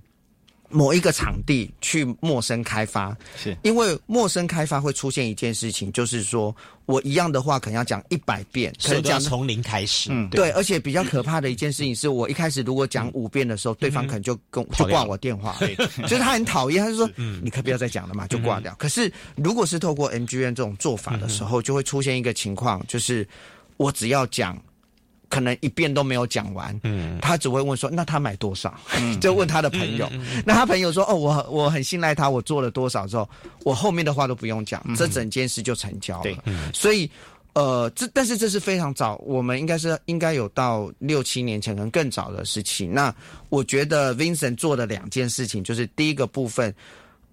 某一个场地去陌生开发，是。因为陌生开发会出现一件事情，就是说我一样的话可能要讲一百遍，可能讲从零开始。嗯，对，而且比较可怕的一件事情是我一开始如果讲五遍的时候，对方可能就跟就挂我电话，[LAUGHS] 就是他很讨厌，他就说嗯你可不要再讲了嘛，就挂掉。可是如果是透过 MGN 这种做法的时候，就会出现一个情况，就是我只要讲。可能一遍都没有讲完，嗯，他只会问说：“那他买多少？” [LAUGHS] 就问他的朋友。那他朋友说：“哦，我我很信赖他，我做了多少之后，我后面的话都不用讲，这整件事就成交了。”所以，呃，这但是这是非常早，我们应该是应该有到六七年前，可能更早的事情。那我觉得 Vincent 做的两件事情，就是第一个部分。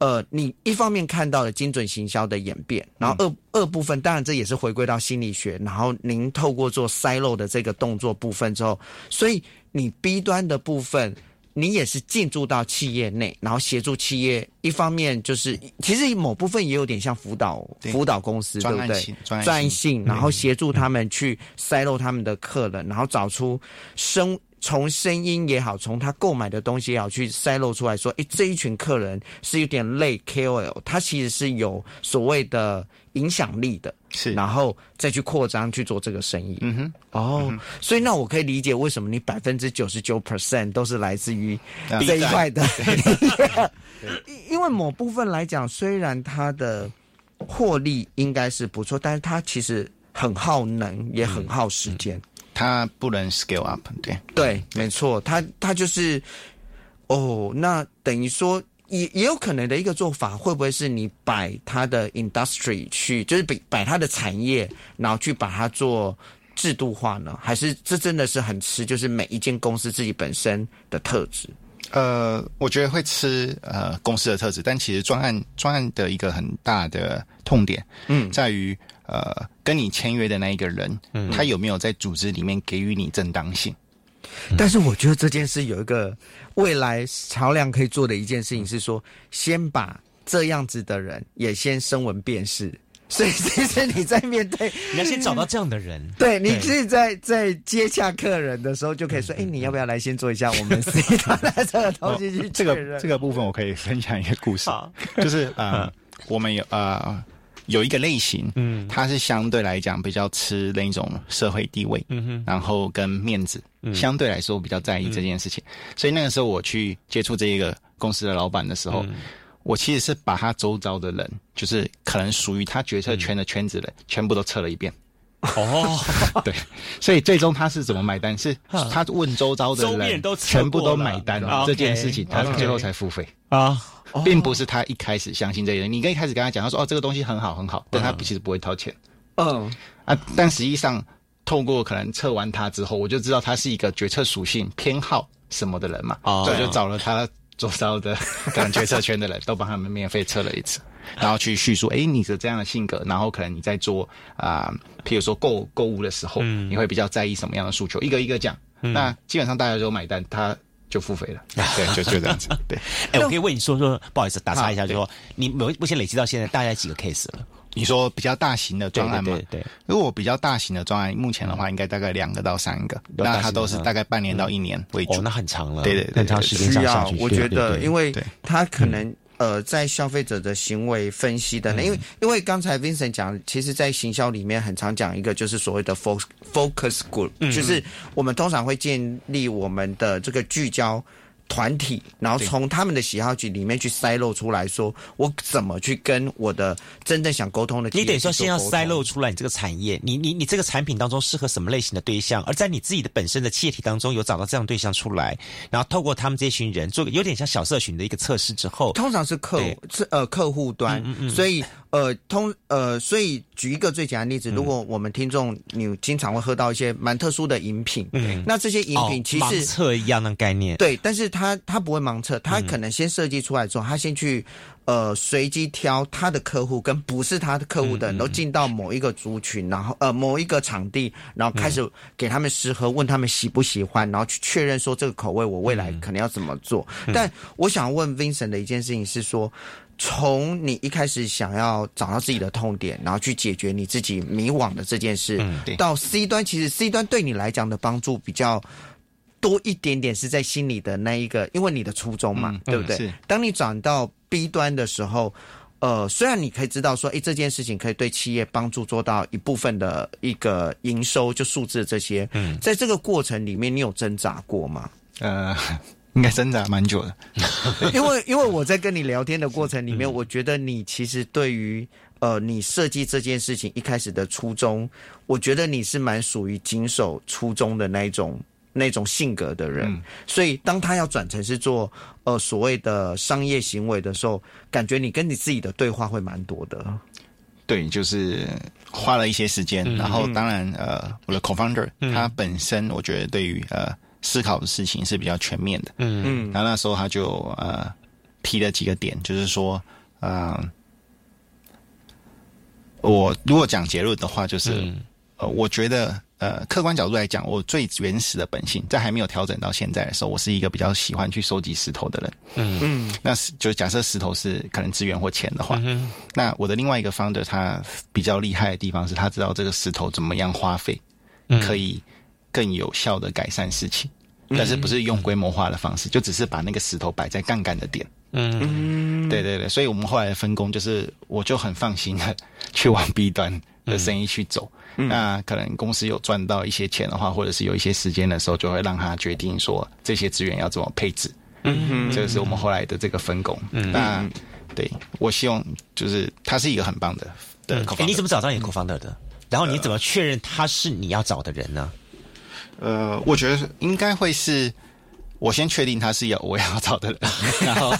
呃，你一方面看到了精准行销的演变，然后二二部分，当然这也是回归到心理学，然后您透过做筛漏的这个动作部分之后，所以你 B 端的部分，你也是进驻到企业内，然后协助企业，一方面就是其实某部分也有点像辅导辅导公司，对不对？专性，然后协助他们去筛漏他们的客人，然后找出生。从声音也好，从他购买的东西也好，去筛漏出来说，哎，这一群客人是有点累 KOL，他其实是有所谓的影响力的，是，然后再去扩张去做这个生意。嗯哼，哦，所以那我可以理解为什么你百分之九十九 percent 都是来自于这一块的，[LAUGHS] 因为某部分来讲，虽然它的获利应该是不错，但是它其实很耗能，也很耗时间。它不能 scale up，对对，没错，它它就是，哦，那等于说也也有可能的一个做法，会不会是你摆它的 industry 去，就是摆摆它的产业，然后去把它做制度化呢？还是这真的是很吃，就是每一间公司自己本身的特质？呃，我觉得会吃呃公司的特质，但其实专案专案的一个很大的痛点，嗯，在于。呃，跟你签约的那一个人，他有没有在组织里面给予你正当性？但是我觉得这件事有一个未来桥梁可以做的一件事情是说，先把这样子的人也先声闻辨识。[LAUGHS] 所以其实你在面对，[LAUGHS] 你要先找到这样的人。[LAUGHS] 对，你可以在在接洽客人的时候就可以说：“哎，你要不要来先做一下我们 C 端的这个东西去这个这个部分我可以分享一个故事，就是呃，我们有呃。有一个类型，嗯，它是相对来讲比较吃那种社会地位，嗯哼，然后跟面子，嗯。相对来说比较在意这件事情。所以那个时候我去接触这一个公司的老板的时候，我其实是把他周遭的人，就是可能属于他决策圈的圈子的，全部都测了一遍。哦，对，所以最终他是怎么买单？是他问周遭的人，全部都买单了。这件事情，他最后才付费。啊。并不是他一开始相信这个，你跟一开始跟他讲，他说哦，这个东西很好很好，但他其实不会掏钱。嗯。啊，但实际上透过可能测完他之后，我就知道他是一个决策属性偏好什么的人嘛，所以就找了他周遭的可能决策圈的人都帮他们免费测了一次，然后去叙述，哎，你是这样的性格，然后可能你在做啊，譬如说购购物的时候，你会比较在意什么样的诉求，一个一个讲，那基本上大家都买单，他。就付费了，[LAUGHS] 对，就就这样子。对，[LAUGHS] 哎，我可以问你说说，不好意思，打岔一下，就说你目目前累积到现在大概几个 case 了？你说比较大型的专案吗？对，如果比较大型的专案，目前的话应该大概两个到三个，那它都是大概半年到一年为主，那很长了，对对，很长时间需要。我觉得，因为它可能。呃，在消费者的行为分析的，因为因为刚才 Vincent 讲，其实，在行销里面很常讲一个，就是所谓的 focus focus group，就是我们通常会建立我们的这个聚焦团体，然后从他们的喜好去里面去筛漏出来说，我怎么去跟我的真正想沟通的，你等于说先要筛漏出来你这个产业，你你你这个产品当中适合什么类型的对象，而在你自己的本身的企业体当中有找到这样对象出来，然后透过他们这群人做个有点像小社群的一个测试之后，通常是客是呃客户端，所以呃通呃所以举一个最简单的例子，如果我们听众你经常会喝到一些蛮特殊的饮品，嗯，那这些饮品其实测一样的概念，对，但是它他不会盲测，他可能先设计出来之后，他先去呃随机挑他的客户跟不是他的客户的人都进到某一个族群，然后呃某一个场地，然后开始给他们试喝，问他们喜不喜欢，然后去确认说这个口味我未来可能要怎么做。但我想问 Vincent 的一件事情是说，从你一开始想要找到自己的痛点，然后去解决你自己迷惘的这件事，到 C 端，其实 C 端对你来讲的帮助比较。多一点点是在心里的那一个，因为你的初衷嘛，对不对？当你转到 B 端的时候，呃，虽然你可以知道说，哎，这件事情可以对企业帮助做到一部分的一个营收，就数字这些。嗯，在这个过程里面，你有挣扎过吗？呃，应该挣扎蛮久的，[LAUGHS] 因为因为我在跟你聊天的过程里面，我觉得你其实对于呃，你设计这件事情一开始的初衷，我觉得你是蛮属于谨守初衷的那一种。那种性格的人，所以当他要转成是做呃所谓的商业行为的时候，感觉你跟你自己的对话会蛮多的。对，就是花了一些时间，然后当然呃，我的 co-founder 他本身我觉得对于呃思考的事情是比较全面的。嗯嗯，然后那时候他就呃提了几个点，就是说呃，我如果讲结论的话，就是呃，我觉得。呃，客观角度来讲，我最原始的本性，在还没有调整到现在的时候，我是一个比较喜欢去收集石头的人。嗯。嗯，那是就假设石头是可能资源或钱的话，嗯那我的另外一个 founder 他比较厉害的地方是他知道这个石头怎么样花费，可以更有效的改善事情，但是不是用规模化的方式，就只是把那个石头摆在杠杆的点。嗯，对对对，所以我们后来的分工就是，我就很放心的 [LAUGHS] 去往 B 端的生意去走。那可能公司有赚到一些钱的话，或者是有一些时间的时候，就会让他决定说这些资源要怎么配置。嗯嗯，这个是我们后来的这个分工。嗯，那对我希望就是他是一个很棒的的。哎，你怎么找到你 co-founder 的？然后你怎么确认他是你要找的人呢？呃，我觉得应该会是。我先确定他是要我要找的人，[LAUGHS] 然后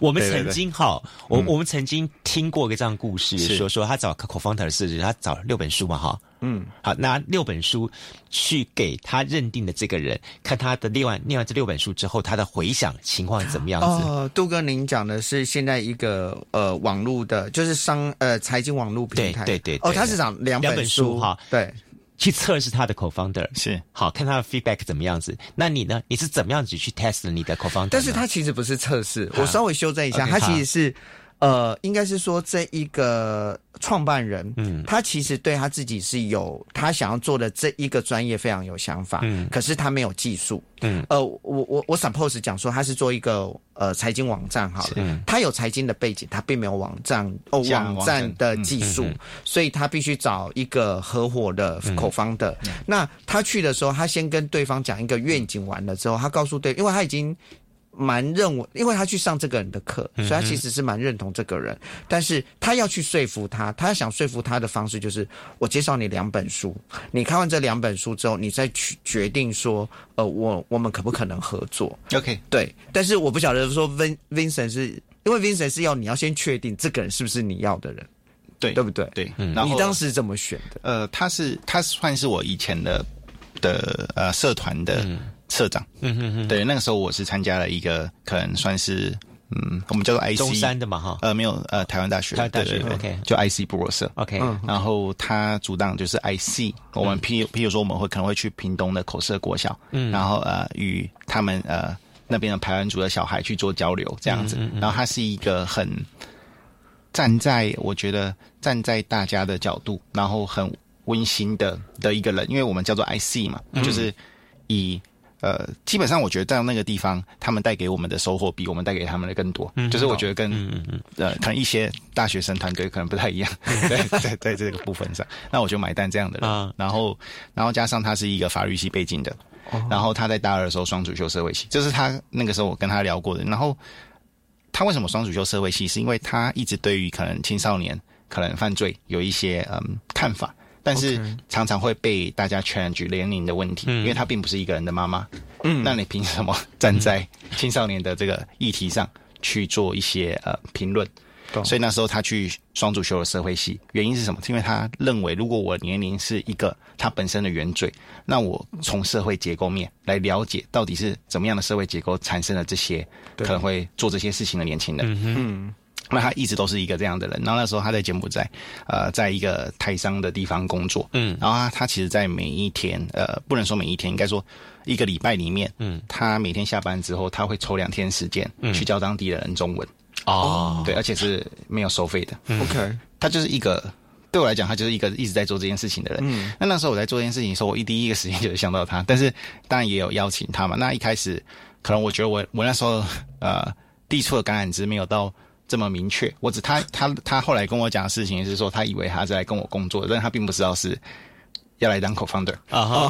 我们曾经哈，我我们曾经听过一个这样故事，说说他找 co-founder 的是他找六本书嘛哈，嗯，好拿六本书去给他认定的这个人看他的另外另外这六本书之后他的回想情况怎么样子？哦，杜哥，您讲的是现在一个呃网络的，就是商呃财经网络平台，对对对，哦，他是讲两本书哈，对。去测试他的 co-founder 是好看他的 feedback 怎么样子？那你呢？你是怎么样子去 test 你的 co-founder？但是他其实不是测试，我稍微修正一下，他其实是。呃，应该是说这一个创办人，嗯，他其实对他自己是有他想要做的这一个专业非常有想法，嗯，可是他没有技术，嗯，呃，我我我 suppose 讲说他是做一个呃财经网站好了，他有财经的背景，他并没有网站哦网站。的技术，所以他必须找一个合伙的口方的。那他去的时候，他先跟对方讲一个愿景，完了之后，他告诉对，因为他已经。蛮认为，因为他去上这个人的课，所以他其实是蛮认同这个人。但是他要去说服他，他想说服他的方式就是：我介绍你两本书，你看完这两本书之后，你再去决定说，呃，我我们可不可能合作？OK，对。但是我不晓得说，Vin Vincent 是因为 Vincent 是要你要先确定这个人是不是你要的人，对对不对？对。然后你当时怎么选的？呃，他是他算是我以前的的呃社团的。社长，嗯嗯嗯，对，那个时候我是参加了一个，可能算是，嗯，我们叫做 IC 中山的嘛哈，呃，没有，呃，台湾大学，台湾大学，OK，就 IC 部落社，OK，然后他主档就是 IC，我们譬譬如说我们会可能会去屏东的口社国小，嗯，然后呃与他们呃那边的排湾族的小孩去做交流这样子，然后他是一个很站在我觉得站在大家的角度，然后很温馨的的一个人，因为我们叫做 IC 嘛，就是以。呃，基本上我觉得在那个地方，他们带给我们的收获比我们带给他们的更多。嗯，就是我觉得跟嗯嗯嗯呃，可能一些大学生团队可能不太一样。在在，在这个部分上，那我就买单这样的人。然后然后加上他是一个法律系背景的，然后他在大二的时候双主修社会系，就是他那个时候我跟他聊过的。然后他为什么双主修社会系？是因为他一直对于可能青少年可能犯罪有一些嗯看法。但是常常会被大家 challenge 年龄的问题，因为她并不是一个人的妈妈。嗯，那你凭什么站在青少年的这个议题上去做一些呃评论？所以那时候他去双主修了社会系，原因是什么？是因为他认为，如果我年龄是一个他本身的原罪，那我从社会结构面来了解到底是怎么样的社会结构产生了这些可能会做这些事情的年轻人。嗯。那他一直都是一个这样的人，然后那时候他在柬埔寨，呃，在一个台商的地方工作，嗯，然后他他其实，在每一天，呃，不能说每一天，应该说一个礼拜里面，嗯，他每天下班之后，他会抽两天时间，嗯，去教当地的人中文，哦，对，而且是没有收费的，OK，他就是一个对我来讲，他就是一个一直在做这件事情的人，嗯，那那时候我在做这件事情的时候，我一第一个时间就是想到他，但是当然也有邀请他嘛，那一开始可能我觉得我我那时候呃递出的橄榄枝没有到。这么明确，我只他他他后来跟我讲的事情是说，他以为他在跟我工作，但他并不知道是要来当 co-founder 啊，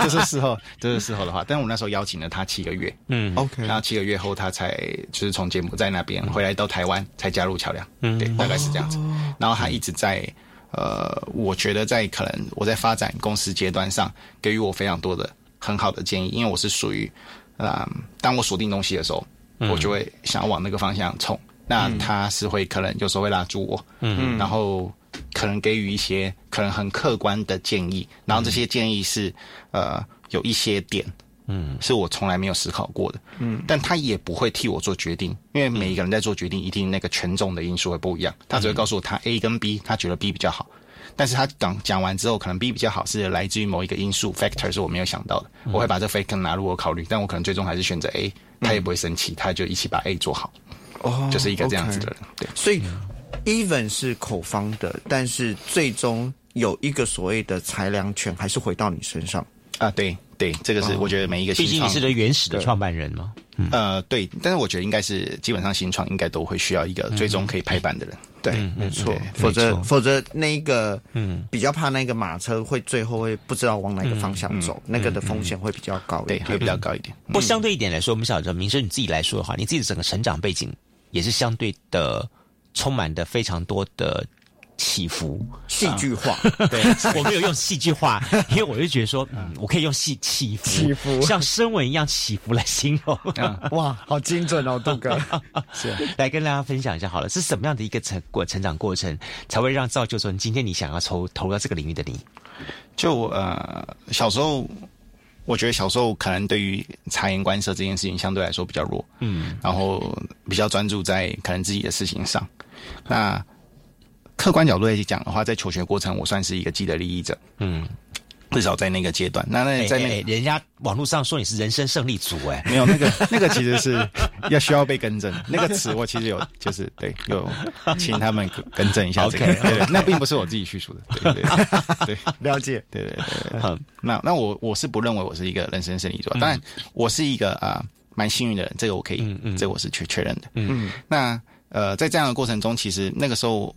这是事后，[LAUGHS] 这是事后的话。但是我那时候邀请了他七个月，嗯，OK，然后七个月后他才就是从柬埔寨那边回来到台湾才加入桥梁，嗯，对，大概是这样子。然后他一直在呃，我觉得在可能我在发展公司阶段上给予我非常多的很好的建议，因为我是属于啊，当我锁定东西的时候，我就会想要往那个方向冲。那他是会可能有时候会拉住我，嗯，然后可能给予一些可能很客观的建议，然后这些建议是呃有一些点，嗯，是我从来没有思考过的，嗯，但他也不会替我做决定，因为每一个人在做决定，一定那个权重的因素会不一样，他只会告诉我他 A 跟 B，他觉得 B 比较好，但是他讲讲完之后，可能 B 比较好是来自于某一个因素 factor 是我没有想到的，我会把这 factor 拿入我考虑，但我可能最终还是选择 A，他也不会生气，他就一起把 A 做好。哦，就是一个这样子的人，对，所以 even 是口方的，但是最终有一个所谓的裁量权，还是回到你身上。啊？对对，这个是我觉得每一个，毕竟你是个原始的创办人嘛。呃，对，但是我觉得应该是基本上新创应该都会需要一个最终可以拍板的人，对，没错，否则否则那个嗯。比较怕那个马车会最后会不知道往哪个方向走，那个的风险会比较高，对，会比较高一点。不过相对一点来说，我们晓得明生你自己来说的话，你自己的整个成长背景也是相对的充满的非常多的。起伏，戏剧化。对，我没有用戏剧化，因为我就觉得说，嗯，我可以用戏起伏，起伏像声纹一样起伏来形容。哇，好精准哦，杜哥。[LAUGHS] 是，来跟大家分享一下好了，是什么样的一个成过成长过程，才会让造就说，今天你想要投投入到这个领域的你？就呃，小时候，我觉得小时候可能对于察言观色这件事情相对来说比较弱，嗯，然后比较专注在可能自己的事情上，那。客观角度来讲的话，在求学过程，我算是一个既得利益者。嗯，至少在那个阶段。那那在那，人家网络上说你是人生胜利组，哎，没有那个那个其实是 [LAUGHS] 要需要被更正。那个词我其实有，就是对，有请他们更正一下。OK，对，那并不是我自己叙述的。对对 [LAUGHS] 对，了解。对对对，好。那那我我是不认为我是一个人生胜利组，当然我是一个啊蛮幸运的人，这个我可以，嗯嗯，这我是确确认的。嗯，那呃，在这样的过程中，其实那个时候。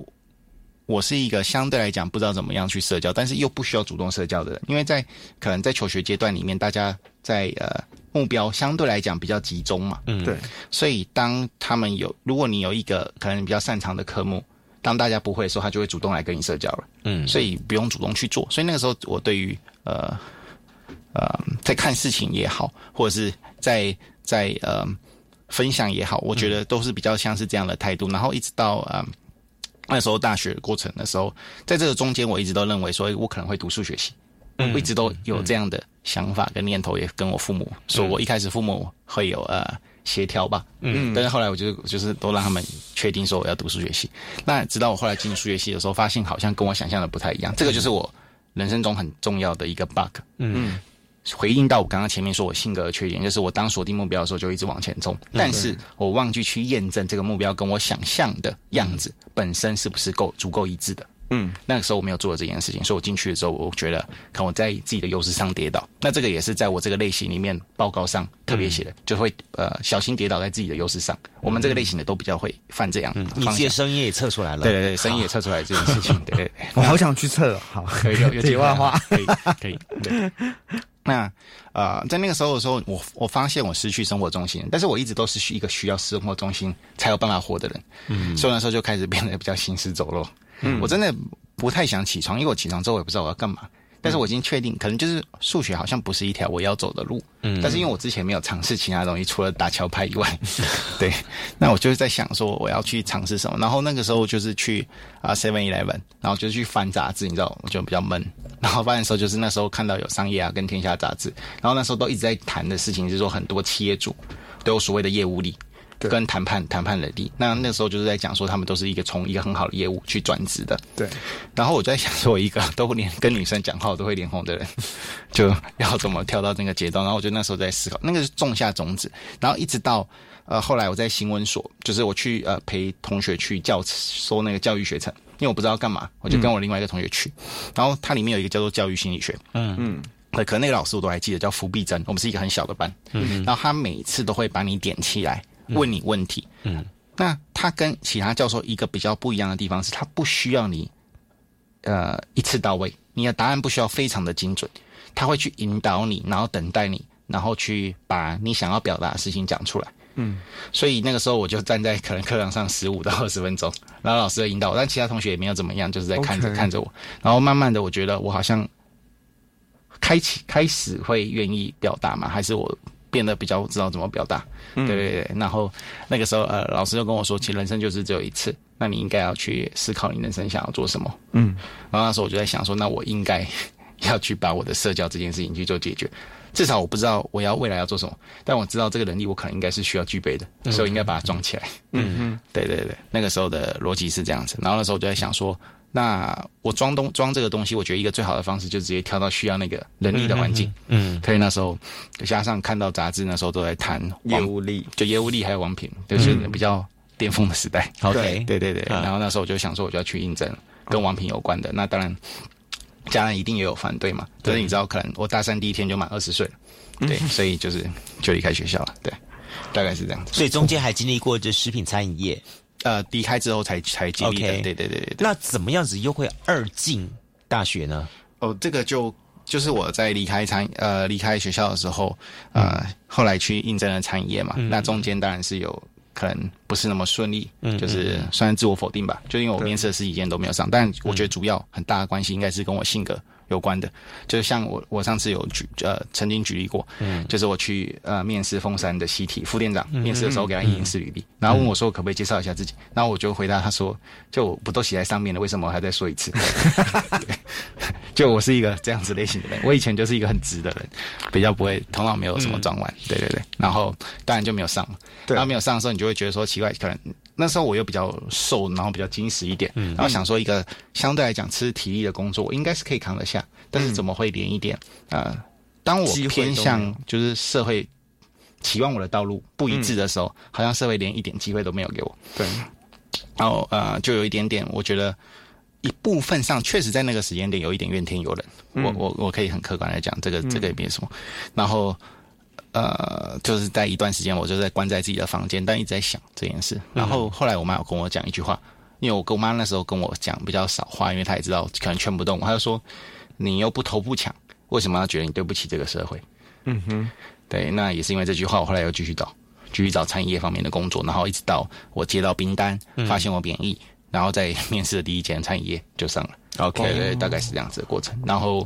我是一个相对来讲不知道怎么样去社交，但是又不需要主动社交的人，因为在可能在求学阶段里面，大家在呃目标相对来讲比较集中嘛，嗯，对，所以当他们有，如果你有一个可能比较擅长的科目，当大家不会的时候，他就会主动来跟你社交了，嗯，所以不用主动去做，所以那个时候我对于呃呃在看事情也好，或者是在在呃分享也好，我觉得都是比较像是这样的态度，然后一直到啊。那时候大学过程的时候，在这个中间，我一直都认为说，我可能会读数学系，我一直都有这样的想法跟念头，也跟我父母说，我一开始父母会有呃协调吧，嗯，但是后来我就就是都让他们确定说我要读数学系。那直到我后来进入数学系的时候，发现好像跟我想象的不太一样，这个就是我人生中很重要的一个 bug，嗯。回应到我刚刚前面说我性格的缺点，就是我当锁定目标的时候就一直往前冲，但是我忘记去验证这个目标跟我想象的样子本身是不是够足够一致的。嗯，那个时候我没有做这件事情，所以我进去的时候，我觉得可能我在自己的优势上跌倒。那这个也是在我这个类型里面报告上特别写的，就会呃小心跌倒在自己的优势上。我们这个类型的都比较会犯这样。嗯，你自己的声音也测出来了。对对对，声音也测出来这件事情。对，[LAUGHS] 我好想去测。好，可以有有 [LAUGHS] 题外话，可以可以。对。那呃，在那个时候的时候，我我发现我失去生活中心，但是我一直都是一个需要生活中心才有办法活的人。嗯，所以那时候就开始变得比较行尸走肉。嗯，我真的不太想起床，因为我起床之后我也不知道我要干嘛。但是我已经确定，可能就是数学好像不是一条我要走的路。嗯，但是因为我之前没有尝试其他东西，除了打桥牌以外，[LAUGHS] 对，那我就是在想说我要去尝试什么。然后那个时候就是去啊 Seven Eleven，然后就去翻杂志，你知道，我就比较闷。然后翻的时候就是那时候看到有商业啊跟天下杂志，然后那时候都一直在谈的事情是说很多企业主都有所谓的业务力。跟谈判谈判能力，那那时候就是在讲说，他们都是一个从一个很好的业务去转职的。对。然后我在想说，一个都连跟女生讲话我都会脸红的人，[LAUGHS] 就要怎么跳到那个阶段？然后我就那时候在思考，那个是种下种子。然后一直到呃后来我在新闻所，就是我去呃陪同学去教说那个教育学程，因为我不知道干嘛，我就跟我另外一个同学去。然后它里面有一个叫做教育心理学。嗯嗯。可能那个老师我都还记得，叫福碧珍。我们是一个很小的班。嗯。然后他每次都会把你点起来。问你问题，嗯，那他跟其他教授一个比较不一样的地方是，他不需要你，呃，一次到位，你的答案不需要非常的精准，他会去引导你，然后等待你，然后去把你想要表达的事情讲出来，嗯，所以那个时候我就站在可能课堂上十五到二十分钟，然后老师的引导，但其他同学也没有怎么样，就是在看着看着我，然后慢慢的我觉得我好像开启开始会愿意表达嘛，还是我。变得比较知道怎么表达，对对对。然后那个时候，呃，老师就跟我说，其实人生就是只有一次，那你应该要去思考你人生想要做什么。嗯。然后那时候我就在想说，那我应该要去把我的社交这件事情去做解决。至少我不知道我要未来要做什么，但我知道这个能力我可能应该是需要具备的，所以我应该把它装起来。嗯嗯。对对对，那个时候的逻辑是这样子。然后那时候我就在想说。那我装东装这个东西，我觉得一个最好的方式就直接跳到需要那个能力的环境。嗯，所以那时候加上看到杂志，那时候都在谈业务力，就业务力还有王品，就是比较巅峰的时代。OK，对对对。然后那时候我就想说，我就要去应征跟王品有关的。那当然，家人一定也有反对嘛。但是你知道，可能我大三第一天就满二十岁了，对，所以就是就离开学校了。对，大概是这样子。所以中间还经历过这食品餐饮业。呃，离开之后才才经历的，对对对对。那怎么样子又会二进大学呢？哦，这个就就是我在离开餐呃离开学校的时候，呃，后来去应征了餐饮业嘛。那中间当然是有可能不是那么顺利，嗯就是算是自我否定吧。就因为我面试的十几件都没有上，但我觉得主要很大的关系应该是跟我性格。有关的，就是像我，我上次有举呃，曾经举例过，嗯，就是我去呃面试凤山的西体副店长，面试的时候给他一零四履历，然后问我说可不可以介绍一下自己，然后我就回答他说，就我不都写在上面了，为什么我还再说一次？[LAUGHS] 就我是一个这样子类型的人，我以前就是一个很直的人，比较不会头脑没有什么转弯，对对对，然后当然就没有上，然后没有上的时候，你就会觉得说奇怪，可能。那时候我又比较瘦，然后比较精实一点，然后想说一个相对来讲吃体力的工作，我应该是可以扛得下。但是怎么会连一点？呃，当我偏向就是社会期望我的道路不一致的时候，好像社会连一点机会都没有给我。对，然后呃，就有一点点，我觉得一部分上确实在那个时间点有一点怨天尤人。我我我可以很客观来讲，这个这个也没什么。然后。呃，就是在一段时间，我就在关在自己的房间，但一直在想这件事。然后后来我妈有跟我讲一句话，因为我跟我妈那时候跟我讲比较少话，因为她也知道可能劝不动我。她就说：“你又不偷不抢，为什么要觉得你对不起这个社会？”嗯哼，对，那也是因为这句话，我后来又继续找，继续找餐饮业方面的工作，然后一直到我接到兵单，发现我免疫，然后在面试的第一间餐饮业就上了。OK，对，大概是这样子的过程。然后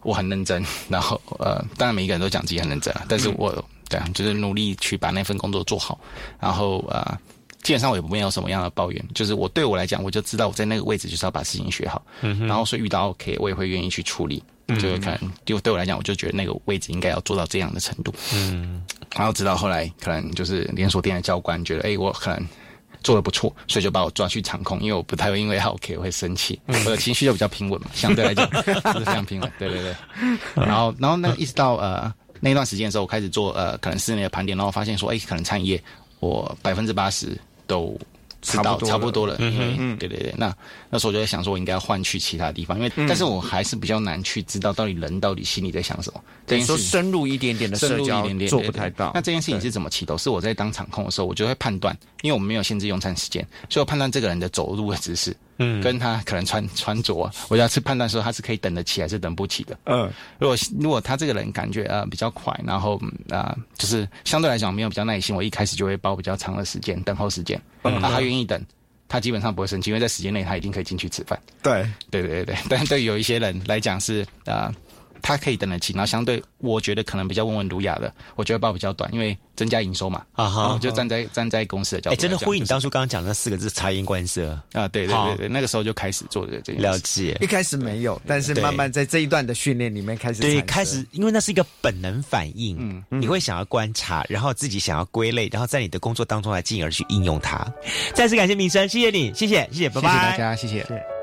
我很认真，然后呃，当然每一个人都讲自己很认真啊，但是我对啊，就是努力去把那份工作做好。然后呃，基本上我也没有什么样的抱怨，就是我对我来讲，我就知道我在那个位置就是要把事情学好。嗯然后所以遇到 OK，我也会愿意去处理。嗯。就可能就对我来讲，我就觉得那个位置应该要做到这样的程度。嗯。然后直到后来，可能就是连锁店的教官觉得，哎，我可能。做的不错，所以就把我抓去场控，因为我不太会因为 OK 会生气，我的情绪就比较平稳嘛，相对来讲 [LAUGHS] 是非常平稳。对对对，然后然后那一直到呃那段时间的时候，我开始做呃可能室内的盘点，然后发现说，哎，可能餐饮业我百分之八十都知道差不多了，因为对对对，那那时候我就在想说，我应该要换去其他地方，因为但是我还是比较难去知道到底人到底心里在想什么。等于说深入一点点的社交做不太到。那这件事情是怎么起头？是我在当场控的时候，我就会判断，因为我们没有限制用餐时间，所以我判断这个人的走路的姿势。嗯，跟他可能穿穿着，我要去判断说他是可以等得起还是等不起的。嗯，如果如果他这个人感觉呃比较快，然后啊就是相对来讲没有比较耐心，我一开始就会包比较长的时间等候时间。嗯，他愿意等，他基本上不会生气，因为在时间内他一定可以进去吃饭。对，对对对对。但对有一些人来讲是啊。他可以等得起，然后相对我觉得可能比较温文儒雅的，我觉得报比较短，因为增加营收嘛。啊哈，就站在站在公司的角度，哎，真的呼应你当初刚刚讲那四个字察言观色啊，对对对对，那个时候就开始做这这了解。一开始没有，但是慢慢在这一段的训练里面开始对开始，因为那是一个本能反应，嗯，你会想要观察，然后自己想要归类，然后在你的工作当中来进而去应用它。再次感谢明生，谢谢你，谢谢谢谢，拜拜，谢谢大家，谢谢。